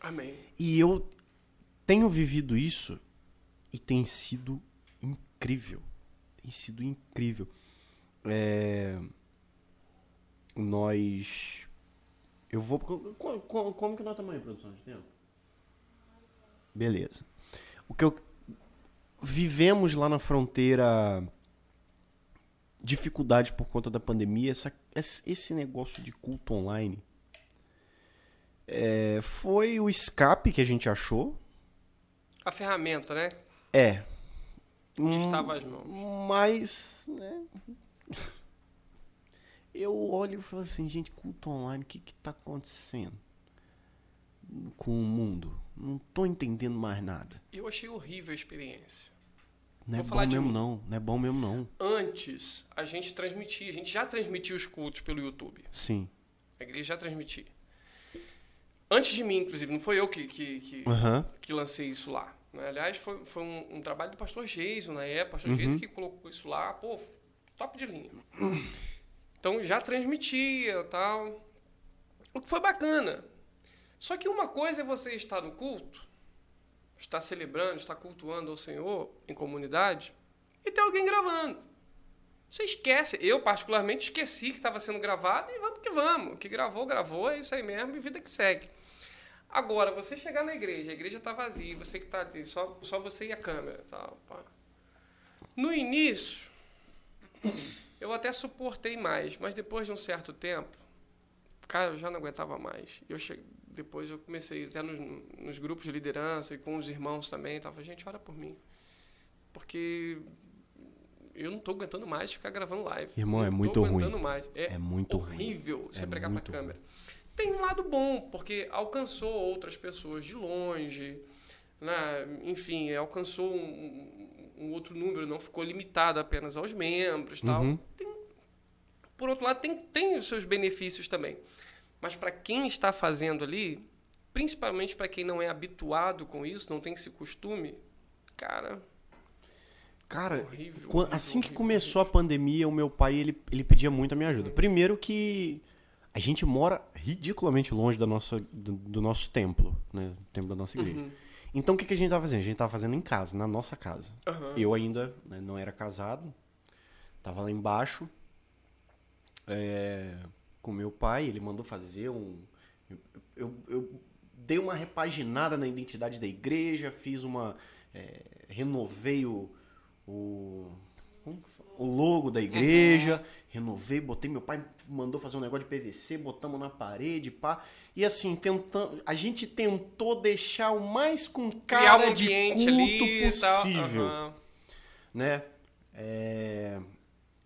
Amém. E eu tenho vivido isso e tem sido incrível. Tem sido incrível. É, Nós. Eu vou. co- co- co- Como que nós estamos aí, produção de tempo? Beleza. O que eu. Vivemos lá na fronteira dificuldade por conta da pandemia, essa, esse esse negócio de culto online é, foi o escape que a gente achou. A ferramenta, né? É. Que estava às mãos. Mas, né? Eu olho e falo assim, gente, culto online, o que que tá acontecendo com o mundo? Não tô entendendo mais nada. Eu achei horrível a experiência. Não é Vou bom falar de mesmo um. não, não é bom mesmo não. Antes, a gente transmitia, a gente já transmitia os cultos pelo YouTube. Sim. A igreja já transmitia. Antes de mim, inclusive, não foi eu que, que, que, Aham. que lancei isso lá. Né? Aliás, foi, foi um, um trabalho do pastor Geiso na época. pastor Uhum. Geiso que colocou isso lá. Pô, top de linha. Então já transmitia tal. O que foi bacana. Só que uma coisa é você estar no culto, estar celebrando, estar cultuando ao Senhor em comunidade e ter alguém gravando. Você esquece. Eu, particularmente, esqueci que estava sendo gravado e vamos que vamos. O que gravou, gravou, é isso aí mesmo e vida que segue. Agora, você chegar na igreja, a igreja está vazia, você que está ali, só, só você e a câmera. Tal, pá. No início, Eu até suportei mais, mas depois de um certo tempo, cara, eu já não aguentava mais. Eu cheguei, depois eu comecei até nos, nos grupos de liderança e com os irmãos também, tava, gente, ora por mim. Porque eu não tô aguentando mais ficar gravando live. Irmão, não é muito ruim. aguentando mais. É, É muito ruim. horrível você É pregar pra câmera. Tem um lado bom, porque alcançou outras pessoas de longe, né? enfim, alcançou um, um outro número, não ficou limitado apenas aos membros tal. Uhum. Tem- por outro lado, tem, tem os seus benefícios também. Mas para quem está fazendo ali, principalmente para quem não é habituado com isso, não tem esse costume, cara, Cara, horrível. Quan- horrível, assim que horrível, começou a pandemia, o meu pai ele, ele pedia muito a minha ajuda. Primeiro que a gente mora ridiculamente longe da nossa, do, do nosso templo, né? Do templo da nossa igreja. Uhum. Então o que, que a gente tava fazendo? A gente tava fazendo em casa, na nossa casa. Aham. Eu ainda né, não era casado, tava lá embaixo é, com meu pai, ele mandou fazer um. Eu, eu- dei uma repaginada na identidade da igreja, fiz uma. é, renovei o. o como? O logo da igreja, renovei, botei, meu pai mandou fazer um negócio de PVC, botamos na parede, pá. E assim, tentando, a gente tentou deixar o mais com cara um de culto ali possível Aham. né? É,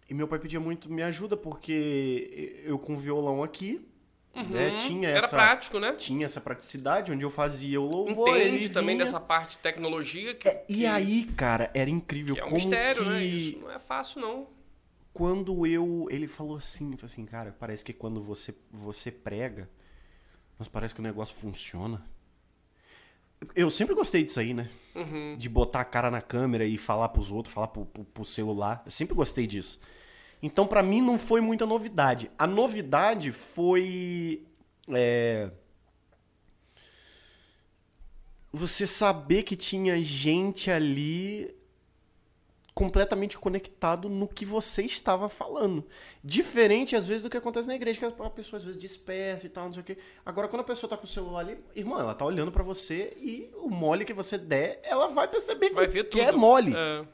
E meu pai pedia muito minha ajuda porque eu com o violão aqui, né? Uhum. Tinha Era essa prático, né? tinha essa praticidade onde eu fazia o louvor, Entende também vinha. dessa parte de tecnologia que, É, E aí, cara, era incrível que é um como mistério, que né? Isso não é fácil, não. quando eu ele falou assim, falou assim, cara, parece que quando você você prega, mas parece que o negócio funciona. Eu sempre gostei disso aí, né? Uhum. de botar a cara na câmera e falar pros outros, falar pro, pro, pro celular. Eu sempre gostei disso. Então, pra mim, não foi muita novidade. A novidade foi. é, você saber que tinha gente ali completamente conectado no que você estava falando. Diferente, às vezes, do que acontece na igreja, que a pessoa às vezes dispersa e tal, não sei o quê. Agora, quando a pessoa tá com o celular ali, irmã, ela tá olhando pra você e o mole que você der, ela vai perceber Vai que, ver que tudo. é mole. É.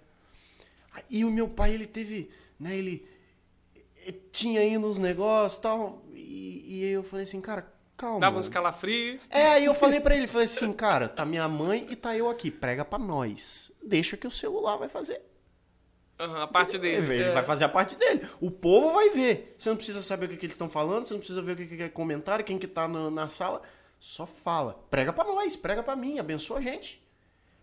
E o meu pai, ele teve, né, ele tinha aí nos negócios e tal, e, e aí eu falei assim, cara, calma. Dava uns calafrios. É, aí eu falei pra ele, falei assim, cara, tá minha mãe e tá eu aqui, prega pra nós. Deixa que o celular vai fazer. Aham, a parte dele. Ele é. vai fazer a parte dele. O povo vai ver. Você não precisa saber o que, que eles estão falando, você não precisa ver o que, que é comentário, quem que tá na, na sala. Só fala. Prega pra nós, prega pra mim, abençoa a gente.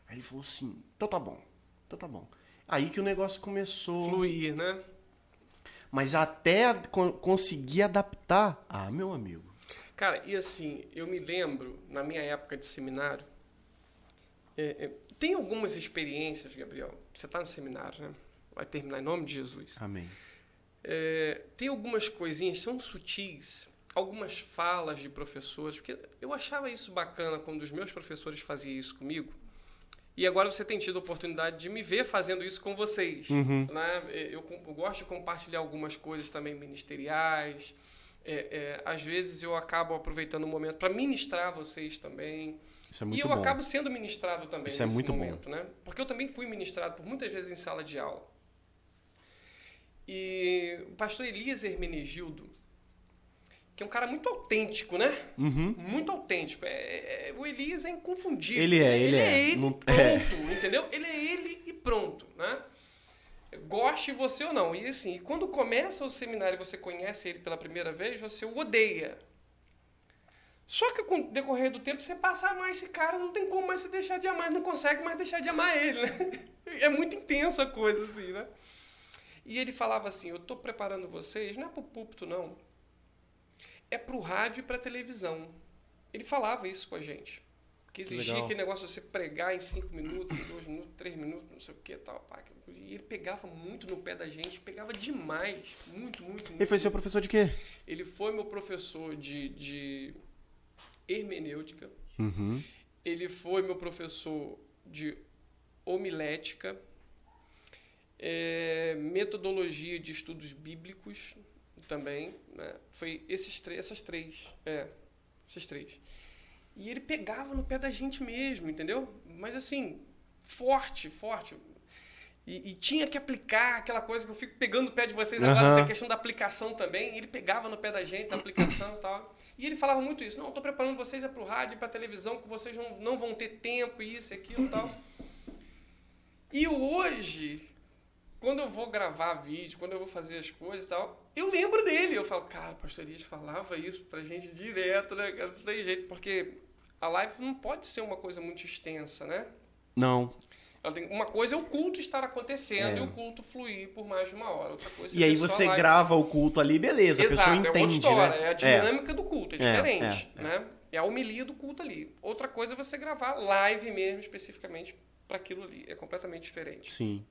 Aí ele falou assim, então tá bom, então tá bom. Aí que o negócio começou. Fluir, né? Mas até conseguir adaptar. Ah, meu amigo. Cara, e assim, eu me lembro, na minha época de seminário, é, é, tem algumas experiências, Gabriel. Você está no seminário, né? Vai terminar em nome de Jesus. Amém. É, tem algumas coisinhas, são sutis, algumas falas de professores, porque eu achava isso bacana quando os meus professores faziam isso comigo. E agora você tem tido a oportunidade de me ver fazendo isso com vocês. Né? Eu, eu gosto de compartilhar algumas coisas também ministeriais. É, é, às vezes eu acabo aproveitando o momento para ministrar vocês também. Isso é E muito eu bom. acabo sendo ministrado também Isso é nesse muito bom. momento, né? Porque eu também fui ministrado por muitas vezes em sala de aula. E o pastor Elias Hermenegildo, que é um cara muito autêntico, né? Uhum. Muito autêntico. É, é- o Elias é inconfundível. Ele é, ele é. ele, Não- pronto, é. entendeu? Ele é ele e pronto, né? Goste você ou não. E assim, quando começa o seminário e você conhece ele pela primeira vez, você o odeia. Só que com o decorrer do tempo você passa a amar esse cara, não tem como mais se deixar de amar, não consegue mais deixar de amar ele, né? É muito intensa a coisa, assim, né? E ele falava assim: Eu estou preparando vocês, não é para o púlpito, não. É para o rádio e para a televisão. Ele falava isso com a gente. Que exigia legal. aquele negócio de você pregar em cinco minutos, em dois minutos, três minutos, não sei o que tal. Pá, e ele pegava muito no pé da gente, pegava demais. Muito, muito, muito. Ele foi seu professor de quê? Ele foi meu professor de, de hermenêutica. Uhum. Ele foi meu professor de homilética, é, metodologia de estudos bíblicos também. Né? Foi esses três, essas três. É, esses três. E ele pegava no pé da gente mesmo, entendeu? Mas assim, forte, forte. E, e tinha que aplicar aquela coisa que eu fico pegando no pé de vocês agora, tem a questão da aplicação também. Ele pegava no pé da gente, da aplicação e tal. E ele falava muito isso. Não, eu tô preparando vocês é pro rádio e pra televisão, que vocês não, não vão ter tempo, isso e aquilo e tal. E hoje, quando eu vou gravar vídeo, quando eu vou fazer as coisas e tal, eu lembro dele. Eu falo, cara, o pastor Elias falava isso pra gente direto, né? Não tem jeito, porque a live não pode ser uma coisa muito extensa, né? Não. Uma coisa é o culto estar acontecendo É. e o culto fluir por mais de uma hora. Outra coisa E é aí a você live. grava o culto ali, beleza, a Exato, pessoa é outra entende, história. né? É a dinâmica do culto, é É, diferente, é, né? É a homilia do culto ali. Outra coisa é você gravar live mesmo, especificamente para aquilo ali. É completamente diferente. Sim.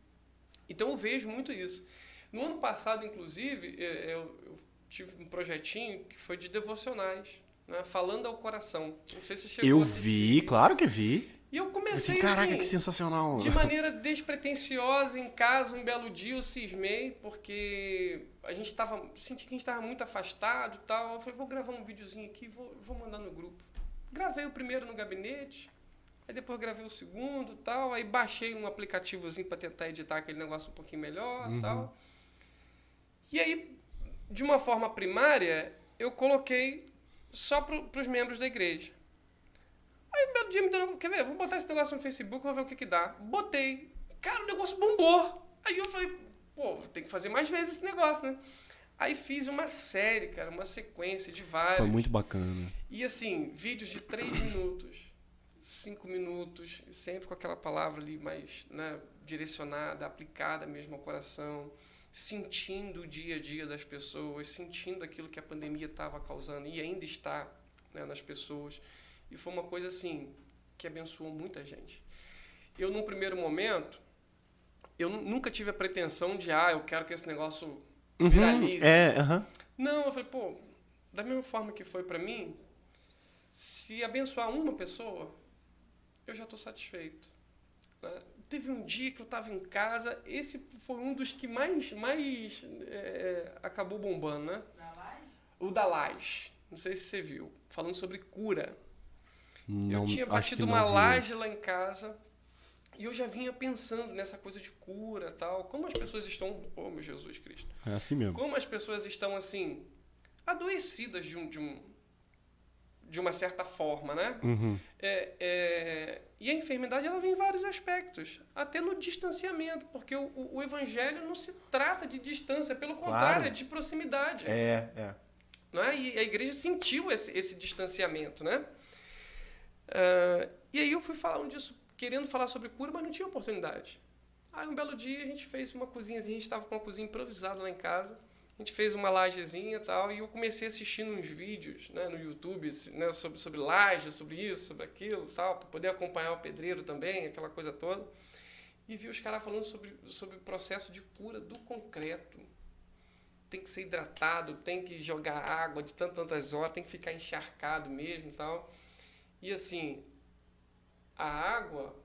Então eu vejo muito isso. No ano passado, inclusive, eh, eu, eu tive um projetinho que foi de devocionais, né? falando ao coração. Não sei se você chegou Eu vi, claro que vi. E eu comecei Assim, caraca, assim, que sensacional. de maneira despretensiosa, em casa, um belo dia eu cismei, porque a gente tava, senti que a gente estava muito afastado e tal. Eu falei, vou gravar um videozinho aqui, vou, vou mandar no grupo. Gravei o primeiro no gabinete, aí depois gravei o segundo tal, aí baixei um aplicativozinho para tentar editar aquele negócio um pouquinio melhor e tal. E aí, de uma forma primária, eu coloquei só para os membros da igreja. Aí um belo dia me deu, quer ver, vou botar esse negócio no Facebook, vou ver o que que dá. Botei. Cara, o negócio bombou. Aí eu falei, pô, tem que fazer mais vezes esse negócio, né? Aí fiz uma série, cara, uma sequência de vários. Foi muito bacana. E assim, vídeos de 3 minutos, 5 minutos, sempre com aquela palavra ali mais né, direcionada, aplicada mesmo ao coração, sentindo o dia a dia das pessoas, sentindo aquilo que a pandemia estava causando e ainda está né, nas pessoas. E foi uma coisa assim que abençoou muita gente. Eu, num primeiro momento, eu nu- nunca tive a pretensão de, ah, eu quero que esse negócio viralize. É, aham. Não, eu falei, pô, da mesma forma que foi pra mim, se abençoar uma pessoa, eu já estou satisfeito. né? Teve um dia que eu estava em casa, esse foi um dos que mais, mais é, acabou bombando, né? Live? O da laje. Não sei se você viu. Falando sobre cura. Não, eu tinha batido uma laje lá em casa e eu já vinha pensando nessa coisa de cura tal. Como as pessoas estão. Oh, meu Jesus Cristo. É assim mesmo. Como as pessoas estão assim adoecidas de um, de um de uma certa forma, né? Uhum. É, é, e a enfermidade ela vem em vários aspectos, até no distanciamento, porque o, o- o evangelho não se trata de distância, pelo contrário, é de proximidade. É, é. Não é? E a igreja sentiu esse, esse distanciamento, né? Ah, e aí eu fui falando disso, querendo falar sobre cura, mas não tinha oportunidade. Aí um belo dia a gente fez uma cozinhazinha, a gente estava com uma cozinha improvisada lá em casa. A gente fez uma lajezinha e tal, e eu comecei assistindo uns vídeos né, no YouTube né, sobre, sobre laje, sobre isso, sobre aquilo tal, para poder acompanhar o pedreiro também, aquela coisa toda. E vi os caras falando sobre, sobre o processo de cura do concreto tem que ser hidratado, tem que jogar água de tantas, tantas horas, tem que ficar encharcado mesmo e tal. E assim, a água,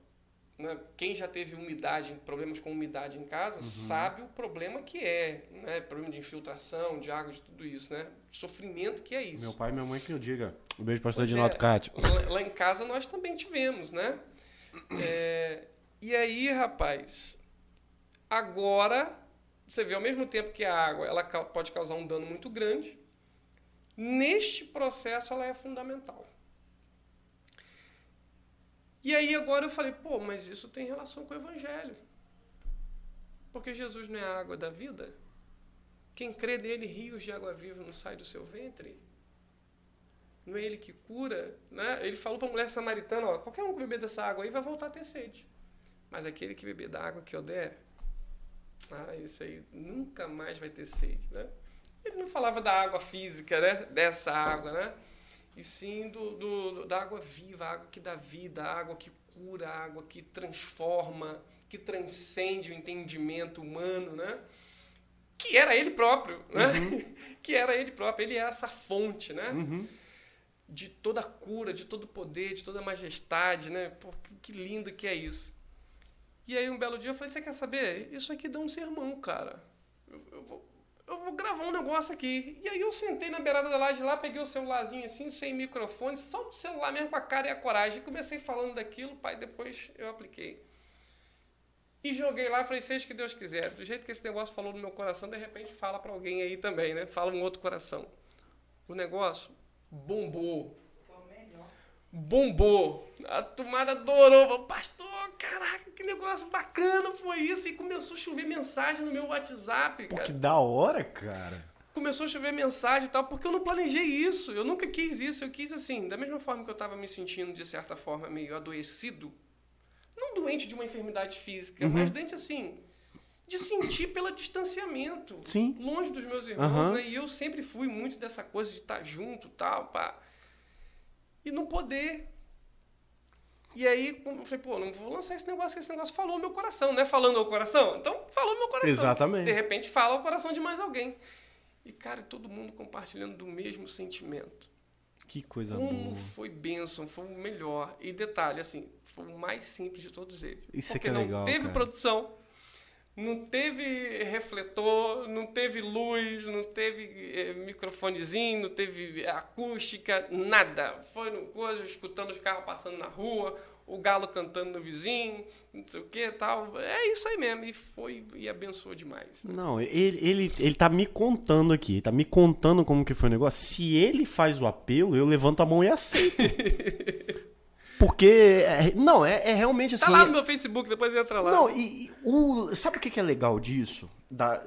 né, quem já teve umidade, problemas com umidade em casa, sabe o problema que é, né? Problema de infiltração, de água, de tudo isso, né? Sofrimento que é isso. Meu pai e minha mãe que eu diga. Um beijo, pastor Pois Edinaldo é. Cátio. Lá, lá em casa nós também tivemos, né? É, e aí, rapaz, agora você vê ao mesmo tempo que a água ela pode causar um dano muito grande, neste processo ela é fundamental. E aí agora eu falei, pô, mas isso tem relação com o evangelho. Porque Jesus não é a água da vida? Quem crê nele, rios de água viva não sai do seu ventre? Não é ele que cura, né? Ele falou para a mulher samaritana, ó, qualquer um que beber dessa água aí vai voltar a ter sede. Mas aquele que beber da água que eu der, ah, esse aí nunca mais vai ter sede, né? Ele não falava da água física, né? Dessa água, né? E sim do, do- da água viva, a água que dá vida, a água que cura, a água que transforma, que transcende o entendimento humano, né? Que era ele próprio, né? que era ele próprio, ele é essa fonte, né? Uhum. de toda a cura, de todo o poder, de toda a majestade, né? Pô, que- que lindo que é isso. E aí um belo dia eu falei, você quer saber? Isso aqui dá um sermão, cara. Eu, eu vou, eu vou gravar um negócio aqui. E aí eu sentei na beirada da laje lá, peguei o celularzinho assim, sem microfone, só o celular mesmo com a cara e a coragem. E comecei falando daquilo, pai, depois eu apliquei. E joguei lá, falei, seja que Deus quiser. Do jeito que esse negócio falou no meu coração, de repente fala para alguém aí também, né? Fala um outro coração. O negócio bombou. Bombou. A tomada adorou. Falou, Pastor, caraca, que negócio bacana foi isso. E começou a chover mensagem no meu WhatsApp, Pô, cara. que da hora, cara. Começou a chover mensagem e tal, porque eu não planejei isso. Eu nunca quis isso. Eu quis assim, da mesma forma que eu tava me sentindo, de certa forma, meio adoecido. Não doente de uma enfermidade física, mas doente assim. De sentir pelo distanciamento. Sim. Longe dos meus irmãos, Aham. né? E eu sempre fui muito dessa coisa de estar junto tal, pá. E não poder. E aí, eu falei, pô, não vou lançar esse negócio, que esse negócio falou meu coração, né? Falando ao coração? Então, falou meu coração. Exatamente. De repente, fala ao coração de mais alguém. E, cara, todo mundo compartilhando do mesmo sentimento. Que coisa Como boa. foi bênção, foi o melhor. E detalhe, assim, foi o mais simples de todos eles. Isso é Porque que é não legal, teve cara. produção, não teve refletor, não teve luz, não teve eh, microfonezinho, não teve acústica, nada. Foi no coisa, escutando os carros passando na rua, o galo cantando no vizinho, não sei o que tal. É isso aí mesmo. E foi e abençoou demais. né? Não, ele, ele, ele tá me contando aqui, tá me contando como que foi o negócio. Se ele faz o apelo, eu levanto a mão e aceito. Porque, é- não, é, é realmente assim... Tá lá é- no meu Facebook, depois entra lá. Não, e, e o, sabe o que é legal disso? Da,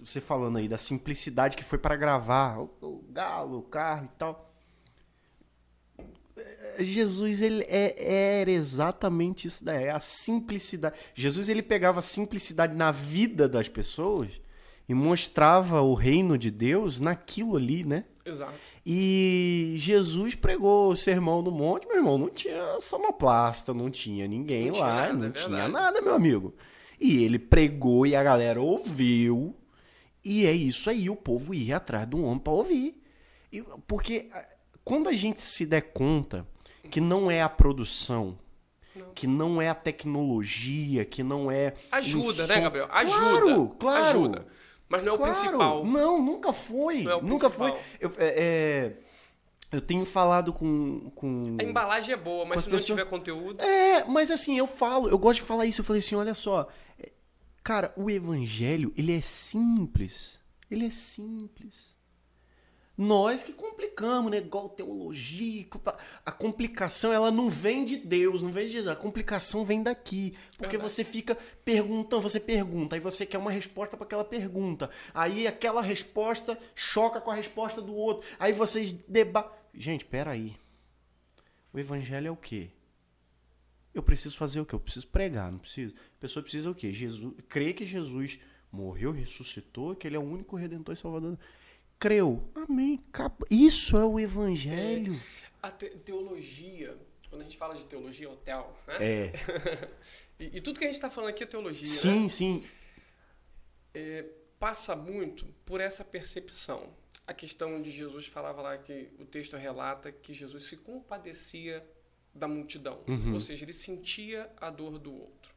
você falando aí da simplicidade que foi para gravar o, o galo, o carro e tal. É, Jesus, ele é, era exatamente isso daí, é a simplicidade. Jesus, ele pegava a simplicidade na vida das pessoas e mostrava o reino de Deus naquilo ali, né? Exato. E Jesus pregou o sermão do monte, meu irmão, não tinha sonoplasta, não tinha ninguém Não tinha lá, nada, não é tinha verdade. nada, meu amigo. E ele pregou e a galera ouviu. E é isso aí, o povo ia atrás do homem para ouvir. E- porque ah, quando a gente se der conta que não é a produção, que não é a tecnologia, que não é. Ajuda, né, som- Gabriel? Ajuda. Claro, claro. Ajuda. Mas não é o Claro, principal. Não, nunca foi. Não é o nunca principal. foi. Eu, é, é, eu tenho falado com. com... A embalagem é boa, mas as se não pessoas- tiver conteúdo. É, mas assim, eu falo, eu gosto de falar isso. Eu falei assim: olha só. é, Cara, o evangelho, ele é simples. Ele é simples. Nós que complicamos, né? Igual teologia. A complicação, ela não vem de Deus, não vem de Jesus. A complicação vem daqui. Porque Verdade. você fica perguntando, você pergunta, aí você quer uma resposta para aquela pergunta. Aí aquela resposta choca com a resposta do outro. Aí vocês debatem. Gente, peraí. O evangelho é o quê? Eu preciso fazer o quê? Eu preciso pregar, não preciso. A pessoa precisa o quê? Jesus, crer que Jesus morreu, ressuscitou, que ele é o único redentor e salvador. Creu. Amém. Isso é o evangelho. A te- teologia, quando a gente fala de teologia, hotel, né? É. E, e tudo que a gente está falando aqui é teologia, né? Sim, sim. É, passa muito por essa percepção. A questão de Jesus falava lá que o texto relata que Jesus se compadecia da multidão, Uhum. ou seja, ele sentia a dor do outro.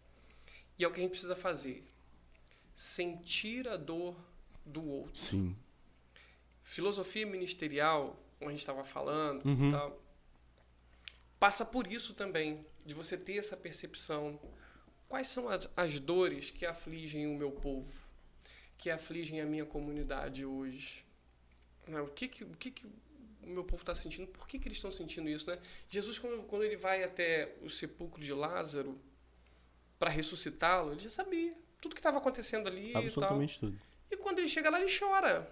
E é o que a gente precisa fazer: sentir a dor do outro. Sim. Filosofia ministerial, como a gente estava falando, Uhum. e tal, passa por isso também, de você ter essa percepção. Quais são as, as dores que afligem o meu povo, que afligem a minha comunidade hoje? Né, O que, que, o, que, que o meu povo está sentindo? Por que, que eles estão sentindo isso? Né? Jesus, quando, quando ele vai até o sepulcro de Lázaro para ressuscitá-lo, ele já sabia tudo que estava acontecendo ali e tal. Absolutamente tudo. E quando ele chega lá, ele chora.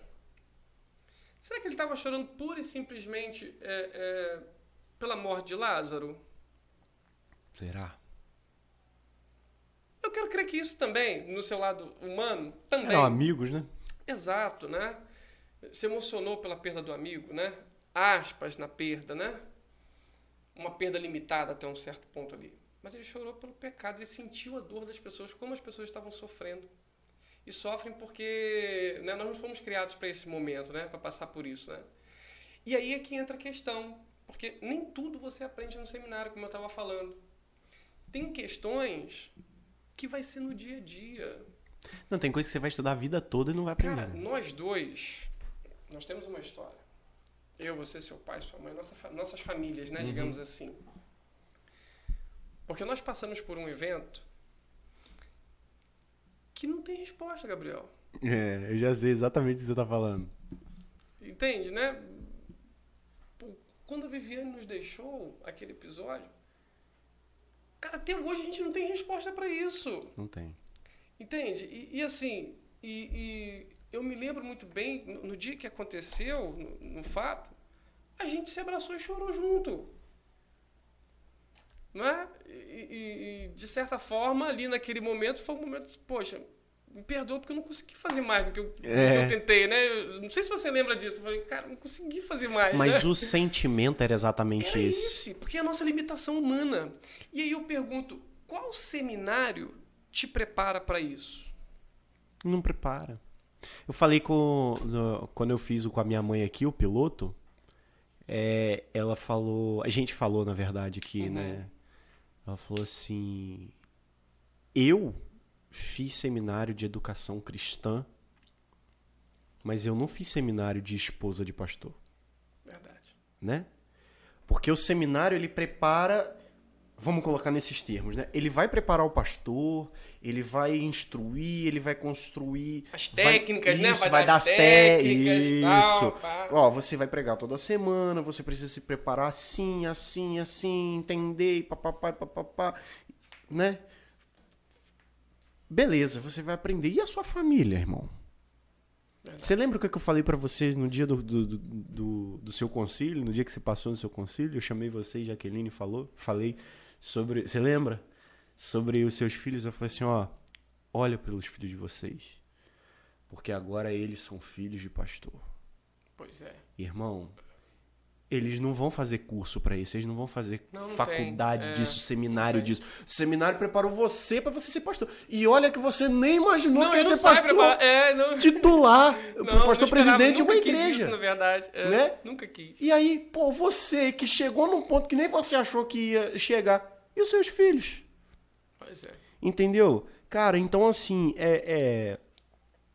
Será que ele estava chorando pura e simplesmente é, é, pela morte de Lázaro? Será? Eu quero crer que isso também, no seu lado humano, também. Eram amigos, né? Exato, né? Se emocionou pela perda do amigo, né? Aspas na perda, né? Uma perda limitada até um certo ponto ali. Mas ele chorou pelo pecado, ele sentiu a dor das pessoas, como as pessoas estavam sofrendo. E sofrem porque né, nós não fomos criados para esse momento, né? Para passar por isso, né? E aí é que entra a questão, porque nem tudo você aprende no seminário, como eu estava falando. Tem questões que vai ser no dia a dia. Não, tem coisa que você vai estudar a vida toda e não vai aprender. Cara, nós dois, nós temos uma história. Eu, você, seu pai, sua mãe, nossa, nossas famílias, né? Digamos assim. Porque nós passamos por um evento que não tem resposta, Gabriel. É, eu já sei exatamente o que você tá falando. Entende, né? Quando a Viviane nos deixou aquele episódio, cara, até hoje a gente não tem resposta para isso. Não tem. Entende? E, e assim, e, e eu me lembro muito bem, no, no dia que aconteceu, no, no fato, a gente se abraçou e chorou junto. Não é? E, e- de certa forma, ali naquele momento, foi um momento, poxa, me perdoa porque eu não consegui fazer mais do que eu, do que É. eu tentei, né? Eu não sei se você lembra disso. Eu falei, cara, não consegui fazer mais. Mas né? o sentimento era exatamente Era esse. esse, porque é a nossa limitação humana. E aí eu pergunto, qual seminário te prepara para isso? Não prepara. Eu falei com. no- quando eu fiz o com a minha mãe aqui, o piloto, é, ela falou. A gente falou, na verdade, aqui, Uhum. né? Ela falou assim. Eu fiz seminário de educação cristã, mas eu não fiz seminário de esposa de pastor, Verdade. né? Porque o seminário ele prepara, vamos colocar nesses termos, né? Ele vai preparar o pastor, ele vai instruir, ele vai construir As vai- técnicas, né? isso, Vai, vai dar as as técnicas tal, Isso. pá. Ó, você vai pregar toda semana, você precisa se preparar assim, assim, assim, entender, papapá, papapá, né? Beleza, você vai aprender. E a sua família, irmão? Verdade. Você lembra o que eu falei pra vocês no dia do, do, do, do- do seu concílio, no dia que você passou no seu concílio? Eu chamei você e Jaqueline falou, falei sobre. Você lembra? Sobre os seus filhos. Eu falei assim: ó, olha pelos filhos de vocês. Porque agora eles são filhos de pastor. Pois é. Irmão, eles não vão fazer curso pra isso, eles não vão fazer Não, não faculdade tem. É, disso, seminário não tem. disso. O seminário preparou você pra você ser pastor. E olha que você nem imaginou Não, que ia ser pastor preparar. É, não. titular, Não, pastor presidente de uma igreja. Isso, na verdade. É, Né? Nunca quis. E aí, pô, você que chegou num ponto que nem você achou que ia chegar. E os seus filhos? Pois é. Entendeu? Cara, então assim, é, é-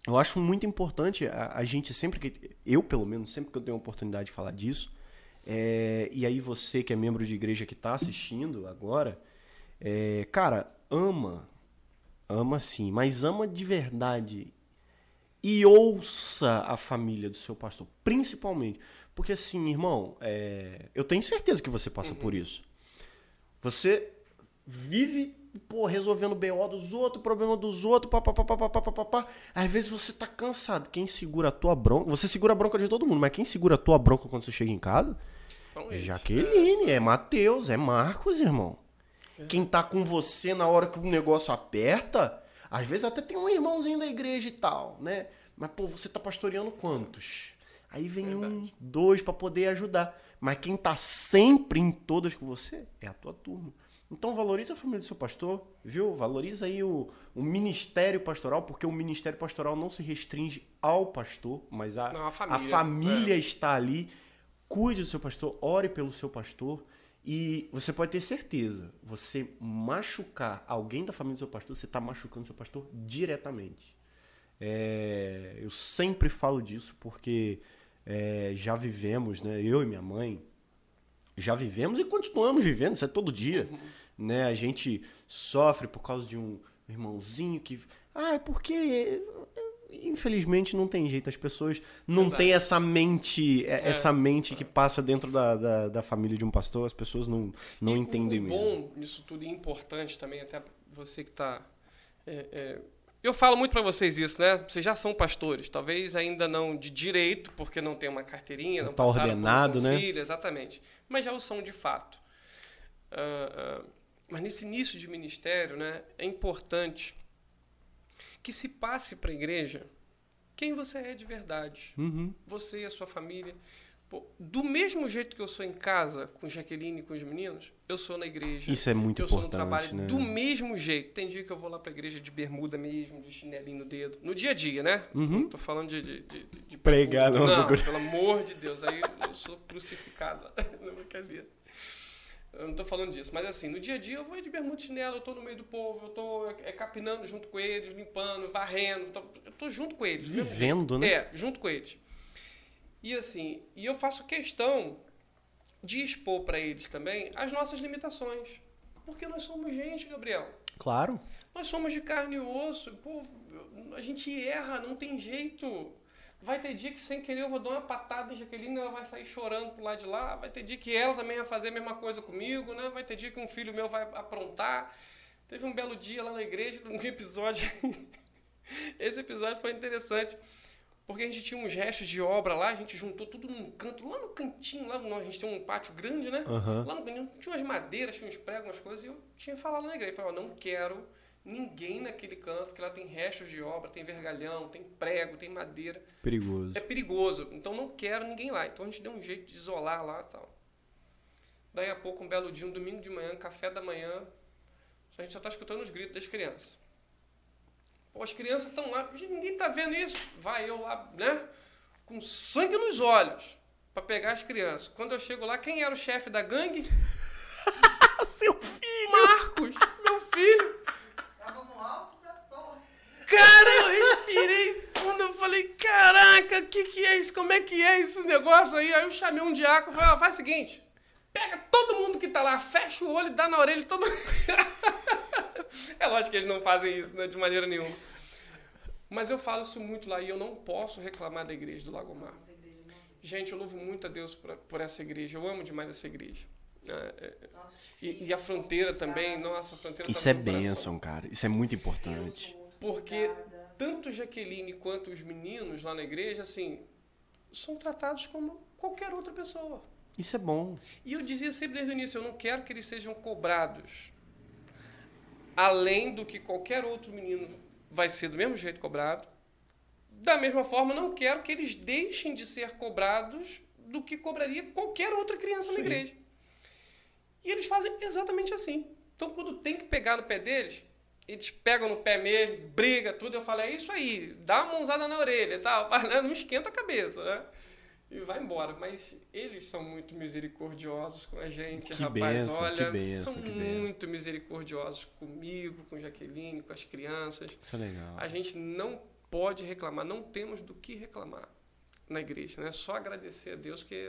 eu acho muito importante a, a gente sempre que. Eu, pelo menos, sempre que eu tenho a oportunidade de falar disso. É, e aí você que é membro de igreja que tá assistindo agora, é, cara, ama. Ama sim, mas ama de verdade. E ouça a família do seu pastor, principalmente. Porque assim, irmão, é, eu tenho certeza que você passa por isso. Você vive, pô, resolvendo o BO dos outros, problema dos outros, papapá. Às vezes você tá cansado. Quem segura a tua bronca. Você segura a bronca de todo mundo, mas quem segura a tua bronca quando você chega em casa É. Jaqueline, é Matheus, é Marcos, irmão. Quem tá com você na hora que o negócio aperta, às vezes até tem um irmãozinho da igreja e tal, né? Mas, pô, você tá pastoreando quantos? Aí vem um, dois pra poder ajudar. Mas quem tá sempre em todas com você é a tua turma. Então valoriza a família do seu pastor, viu? Valoriza aí o, o ministério pastoral, porque o ministério pastoral não se restringe ao pastor, mas a, Não, a a família, família está ali. Cuide do seu pastor, ore pelo seu pastor. E você pode ter certeza, você machucar alguém da família do seu pastor, você está machucando o seu pastor diretamente. É, eu sempre falo disso porque é, já vivemos, né? Eu e minha mãe já vivemos e continuamos vivendo, isso é todo dia. Né? A gente sofre por causa de um irmãozinho que. Ah, é porque. Infelizmente não tem jeito, as pessoas não Verdade. têm essa mente, é- essa mente que passa dentro da, da, da família de um pastor, as pessoas não, não E entendem o, o mesmo. bom nisso tudo e importante também, até você que está. eu falo muito para vocês isso, né? Vocês já são pastores, talvez ainda não de direito, porque não tem uma carteirinha, não, Não tá ordenado, né? concílio, exatamente. Mas já o são de fato. Ah, ah, mas nesse início de ministério, né, é importante que se passe para a igreja quem você é de verdade Uhum. você e a sua família. Pô, do mesmo jeito que eu sou em casa, com Jaqueline e com os meninos, eu sou na igreja. Isso é muito eu sou no importante, trabalho né? do mesmo jeito. Tem dia que eu vou lá pra igreja de bermuda mesmo, de chinelinho no dedo. No dia a dia, né? Uhum. Não tô falando de, de, de, de Pregar, não, Não, pelo amor de Deus. Aí eu sou crucificado. Não, brincadeira. Eu não tô falando disso, mas assim, no dia a dia eu vou de bermuda chinelo, eu tô no meio do povo, eu tô é, capinando junto com eles, limpando, varrendo, tô- eu tô junto com eles. mesmo Vivendo, né? é, junto com eles. E assim, e eu faço questão de expor para eles também as nossas limitações. Porque nós somos gente, Gabriel. Claro. Nós somos de carne e osso. Pô, a gente erra, não tem jeito. Vai ter dia que sem querer eu vou dar uma patada em Jaqueline, ela vai sair chorando pro lado de lá. Vai ter dia que ela também vai fazer a mesma coisa comigo, né? Vai ter dia que um filho meu vai aprontar. Teve um belo dia lá na igreja, um episódio. Esse episódio foi interessante. Porque a gente tinha uns restos de obra lá, a gente juntou tudo num canto, lá no cantinho, lá no, a gente tem um pátio grande, né? Aham. Lá no cantinho tinha umas madeiras, tinha uns pregos, umas coisas, e eu tinha falado na igreja, eu falei, ó, não quero ninguém naquele canto, porque lá tem restos de obra, tem vergalhão, tem prego, tem madeira. Perigoso. É perigoso, então não quero ninguém lá. Então a gente deu um jeito de isolar lá e tal. Daí a pouco, um belo dia, um domingo de manhã, café da manhã, a gente só tá escutando os gritos das crianças. Pô, as crianças estão lá, ninguém tá vendo isso. Vai eu lá, né? Com sangue nos olhos, para pegar as crianças. Quando eu chego lá, quem era o chefe da gangue? Seu filho! Marcos, meu filho. Tava no alto da torre. Cara, eu respirei fundo, eu falei, caraca, o que que é isso? Como é que é esse negócio aí? Aí eu chamei um diácono e falei, ó, faz o seguinte, pega todo mundo que tá lá, fecha o olho e dá na orelha de todo mundo. é lógico que eles não fazem isso, né, de maneira nenhuma. Mas eu falo isso muito lá e eu não posso reclamar da igreja do Lagomar. Gente, eu louvo muito a Deus por, por essa igreja, eu amo demais essa igreja. É, é, Nossos e, e a fronteira também, nossa, a fronteira Isso tá é bênção, cara. Isso é muito importante. Porque Obrigada. tanto Jaqueline quanto os meninos lá na igreja, assim, são tratados como qualquer outra pessoa. Isso é bom. E eu dizia sempre desde o início, eu não quero que eles sejam cobrados além do que qualquer outro menino vai ser do mesmo jeito cobrado. Da mesma forma, não quero que eles deixem de ser cobrados do que cobraria qualquer outra criança na Sim. igreja. E eles fazem exatamente assim. Então, quando tem que pegar no pé deles, eles pegam no pé mesmo, briga, tudo. Eu falo, é isso aí, dá uma mãozada na orelha e né, não esquenta a cabeça, né? E vai embora. Mas eles são muito misericordiosos com a gente, Que rapaz. bênção, olha, que bênção, são que muito misericordiosos comigo, com Jaqueline, com as crianças. Isso é legal. A gente não pode reclamar, não temos do que reclamar na igreja, né? Só agradecer a Deus que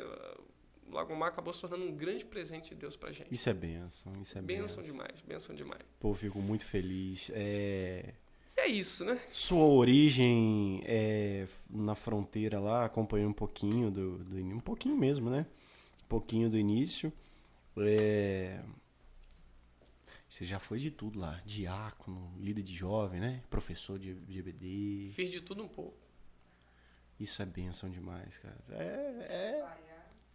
Lagomar acabou se tornando um grande presente de Deus pra gente. Isso é bênção. Isso é Benção bênção. demais, benção demais. Pô, fico muito feliz. É... É isso, né? Sua origem é, na fronteira lá, acompanhei um pouquinho do, do um pouquinho mesmo, né? Um pouquinho do início. É, Você já foi de tudo lá, diácono, líder de jovem, né? Professor de, de EBD. Fiz de tudo um pouco. Isso é bênção demais, cara. É. é...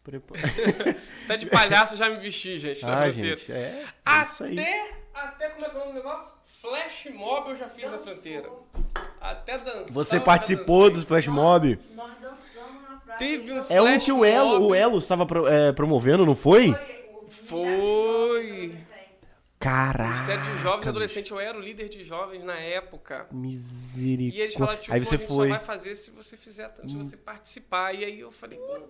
Prepa- Até de palhaço já me vesti, gente, na Ah, fronteira. gente, é. é isso aí. Até, até como é que é o nome do negócio? Flash mob eu já fiz na Dançou. fronteira. Até dançar. Você participou dos flash mob? Nós dançamos na praça. Teve um É um que o Elo, o Elo estava pro- é, promovendo, não foi? o Foi. Adolescentes. Caraca. Ministério de Jovens e Adolescentes, eu era o líder de jovens na época. Misericórdia. E eles falaram, tipo, Aí você a gente foi. só vai fazer se você fizer, se você participar. E aí eu falei, "Pô,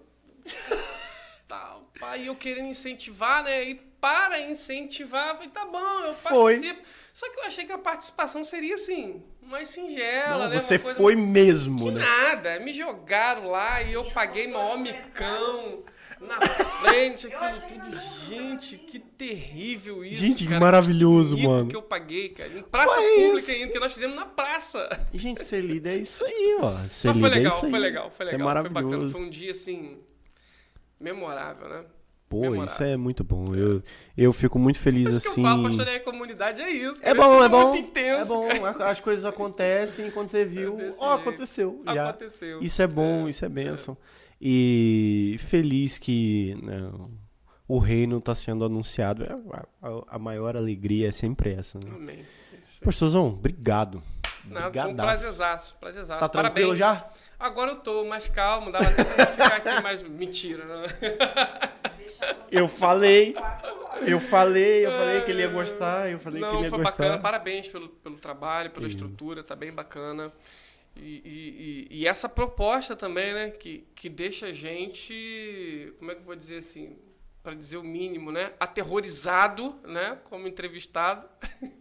tal, pá. E eu querendo incentivar, né? E para incentivar, eu falei, tá bom, eu Foi. participo. Só que eu achei que a participação seria assim, mais singela, Não, né? você foi mesmo, Que né? nada, me jogaram lá e eu paguei maior micão na frente, aquilo tudo. maravilhoso, Gente, que terrível isso. Gente, que cara. maravilhoso, mico mano. que eu paguei, cara. Em praça Foi pública isso. ainda, que nós fizemos na praça. E, gente, ser líder é isso aí, ó. Ser Mas líder foi legal, é isso aí. foi legal, foi legal. É foi bacana. maravilhoso. Foi um dia assim. Memorável, né? Pô, memorável. isso é muito bom. Eu, eu fico muito feliz assim. que eu falo, pastorear em comunidade é isso. É cara. bom, Tudo é bom. muito intenso. é bom. a- As coisas acontecem quando você viu. Ó, jeito. aconteceu. Já. Aconteceu. Isso é bom, isso é bênção. E feliz que né, o reino está sendo anunciado. É, A, a- a maior alegria é sempre essa, né? Amém. Pastorzão, obrigado. Nada, um prazerzaço, prazerzaço. Tá tranquilo Parabéns. já? Agora eu tô mais calmo, dava até pra ficar aqui mais. Mentira, né? Eu falei. Eu falei, eu falei que ele ia gostar, eu falei que Não, ele ia foi gostar. bacana. Parabéns pelo, pelo trabalho, pela Sim. estrutura, tá bem bacana. E, e, e- e essa proposta também, né? Que, que deixa a gente, como é que eu vou dizer assim, para dizer o mínimo, né? Aterrorizado, né? Como entrevistado.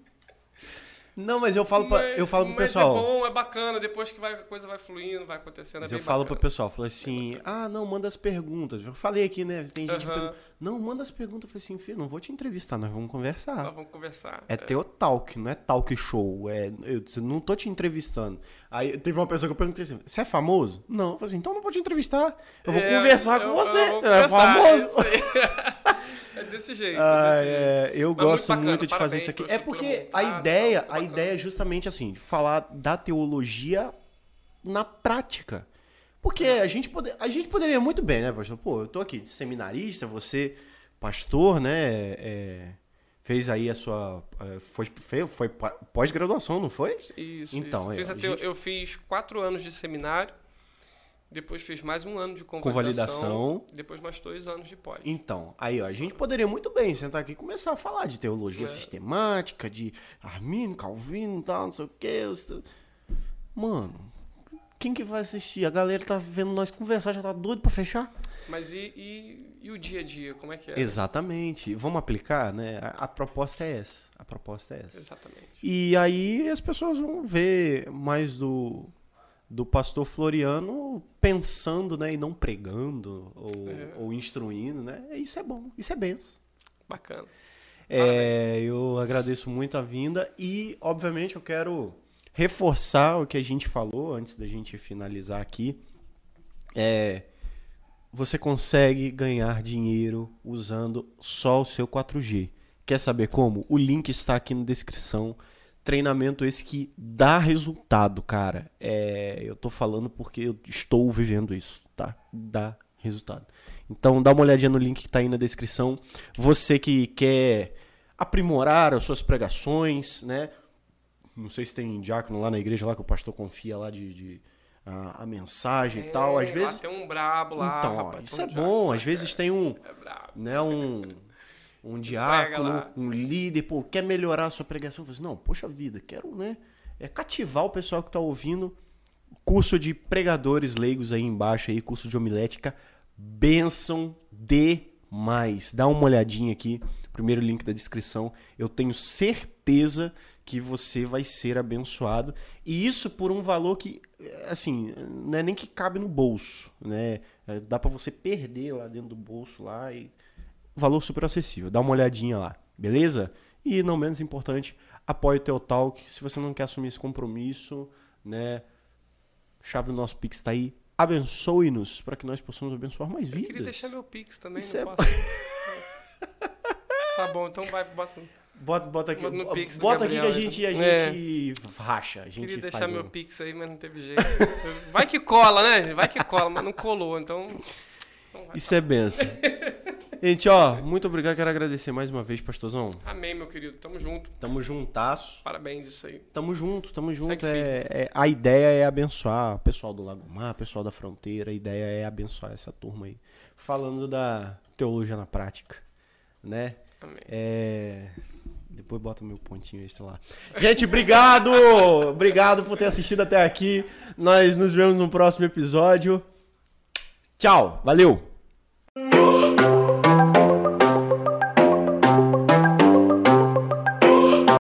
Não, mas eu falo, pra, Mas- eu falo pro mas pessoal. é bom, é bacana. Depois que vai, a coisa vai fluindo, vai acontecendo, é Mas bem eu falo pro bacana. pessoal, falo assim, ah, não, manda as perguntas. Eu falei aqui, né? Tem gente que Aham. pergunta, não, manda as perguntas. Eu falei assim, filho, não vou te entrevistar, nós vamos conversar. Nós vamos conversar. É teu talk, não é talk show. É, eu não tô te entrevistando. Aí teve uma pessoa que eu perguntei assim: você é famoso? Não. Eu falei assim, então não vou te entrevistar. Eu vou É, conversar eu- com você. eu é famoso. É desse jeito. Ah, é desse jeito. é, eu Mas gosto muito muito, de fazer isso aqui. É porque a ideia, tá a ideia é justamente assim, de falar da teologia na prática. Porque a gente, pode, a gente poderia muito bem, né, pastor? Pô, eu tô aqui de seminarista, você pastor, né? é, fez aí a sua. é, Foi, foi, foi pós-graduação, não foi? Isso, Então, isso. é, Fiz até- gente- Eu fiz quatro anos de seminário, depois fiz mais um ano de Convalidação. depois mais dois anos de pós. Então, aí ó, a gente poderia muito bem sentar aqui e começar a falar de teologia É. sistemática, de Arminio, Calvino e tal, não sei o quê. Mano, quem que vai assistir? A galera tá vendo nós conversar, já tá doido pra fechar? Mas e, e, e o dia a dia, como é que é? Exatamente. Vamos aplicar, né? A, a proposta é essa. A proposta é essa. Exatamente. E aí as pessoas vão ver mais do, do pastor Floriano pensando, né? E não pregando ou, É. ou instruindo, né? Isso é bom, isso é benção. Bacana. É, eu agradeço muito a vinda e, obviamente, eu quero reforçar o que a gente falou antes da gente finalizar aqui. É, você consegue ganhar dinheiro usando só o seu 4G. Quer saber como? O link está aqui na descrição. Treinamento esse que dá resultado, cara. É, eu tô falando porque eu estou vivendo isso, tá? Dá resultado. Então dá uma olhadinha no link que tá aí na descrição. Você que quer aprimorar as suas pregações, né? Não sei se tem diácono lá na igreja lá que o pastor confia lá de, de- a, a mensagem e tal. Às É, vezes. Tem um brabo lá, Então, rapaz, isso é bom. Às vezes tem um, É brabo. né, um, um diácono, um líder, pô, quer melhorar a sua pregação. Fala assim, não, poxa vida, quero, né? É cativar o pessoal que tá ouvindo. Curso de pregadores leigos aí embaixo aí, curso de homilética. Benção demais. Dá uma olhadinha aqui, primeiro link da descrição. Eu tenho certeza que você vai ser abençoado. E isso por um valor que, assim, não é nem que cabe no bolso, né? É, Dá pra você perder lá dentro do bolso lá e valor super acessível. Dá uma olhadinha lá, beleza? E não menos importante, apoie o teu talk. Se você não quer assumir esse compromisso, né? Chave do nosso Pix tá aí. Abençoe-nos para que nós possamos abençoar mais Eu vidas. queria deixar meu Pix também, Isso não é- posso. tá bom, então vai, bota. Bota, bota aqui, Bota no Pix bota aqui que a Gabriel, gente, a então. gente racha, a gente Queria deixar meu Pix aí, mas não teve jeito. Vai que cola, né? Vai que cola, mas não colou, então. Isso é benção. gente, ó, muito obrigado, quero agradecer mais uma vez, pastorzão. Amém, meu querido. Tamo junto. Tamo juntasso. Parabéns, isso aí. Tamo junto, tamo junto. É, é- a ideia é abençoar o pessoal do Lago Mar, o pessoal da fronteira. A ideia é abençoar essa turma aí. Falando da teologia na prática, né? Amém. É... Depois bota meu pontinho extra lá. Gente, obrigado! obrigado por ter assistido até aqui. Nós nos vemos no próximo episódio. Tchau, valeu!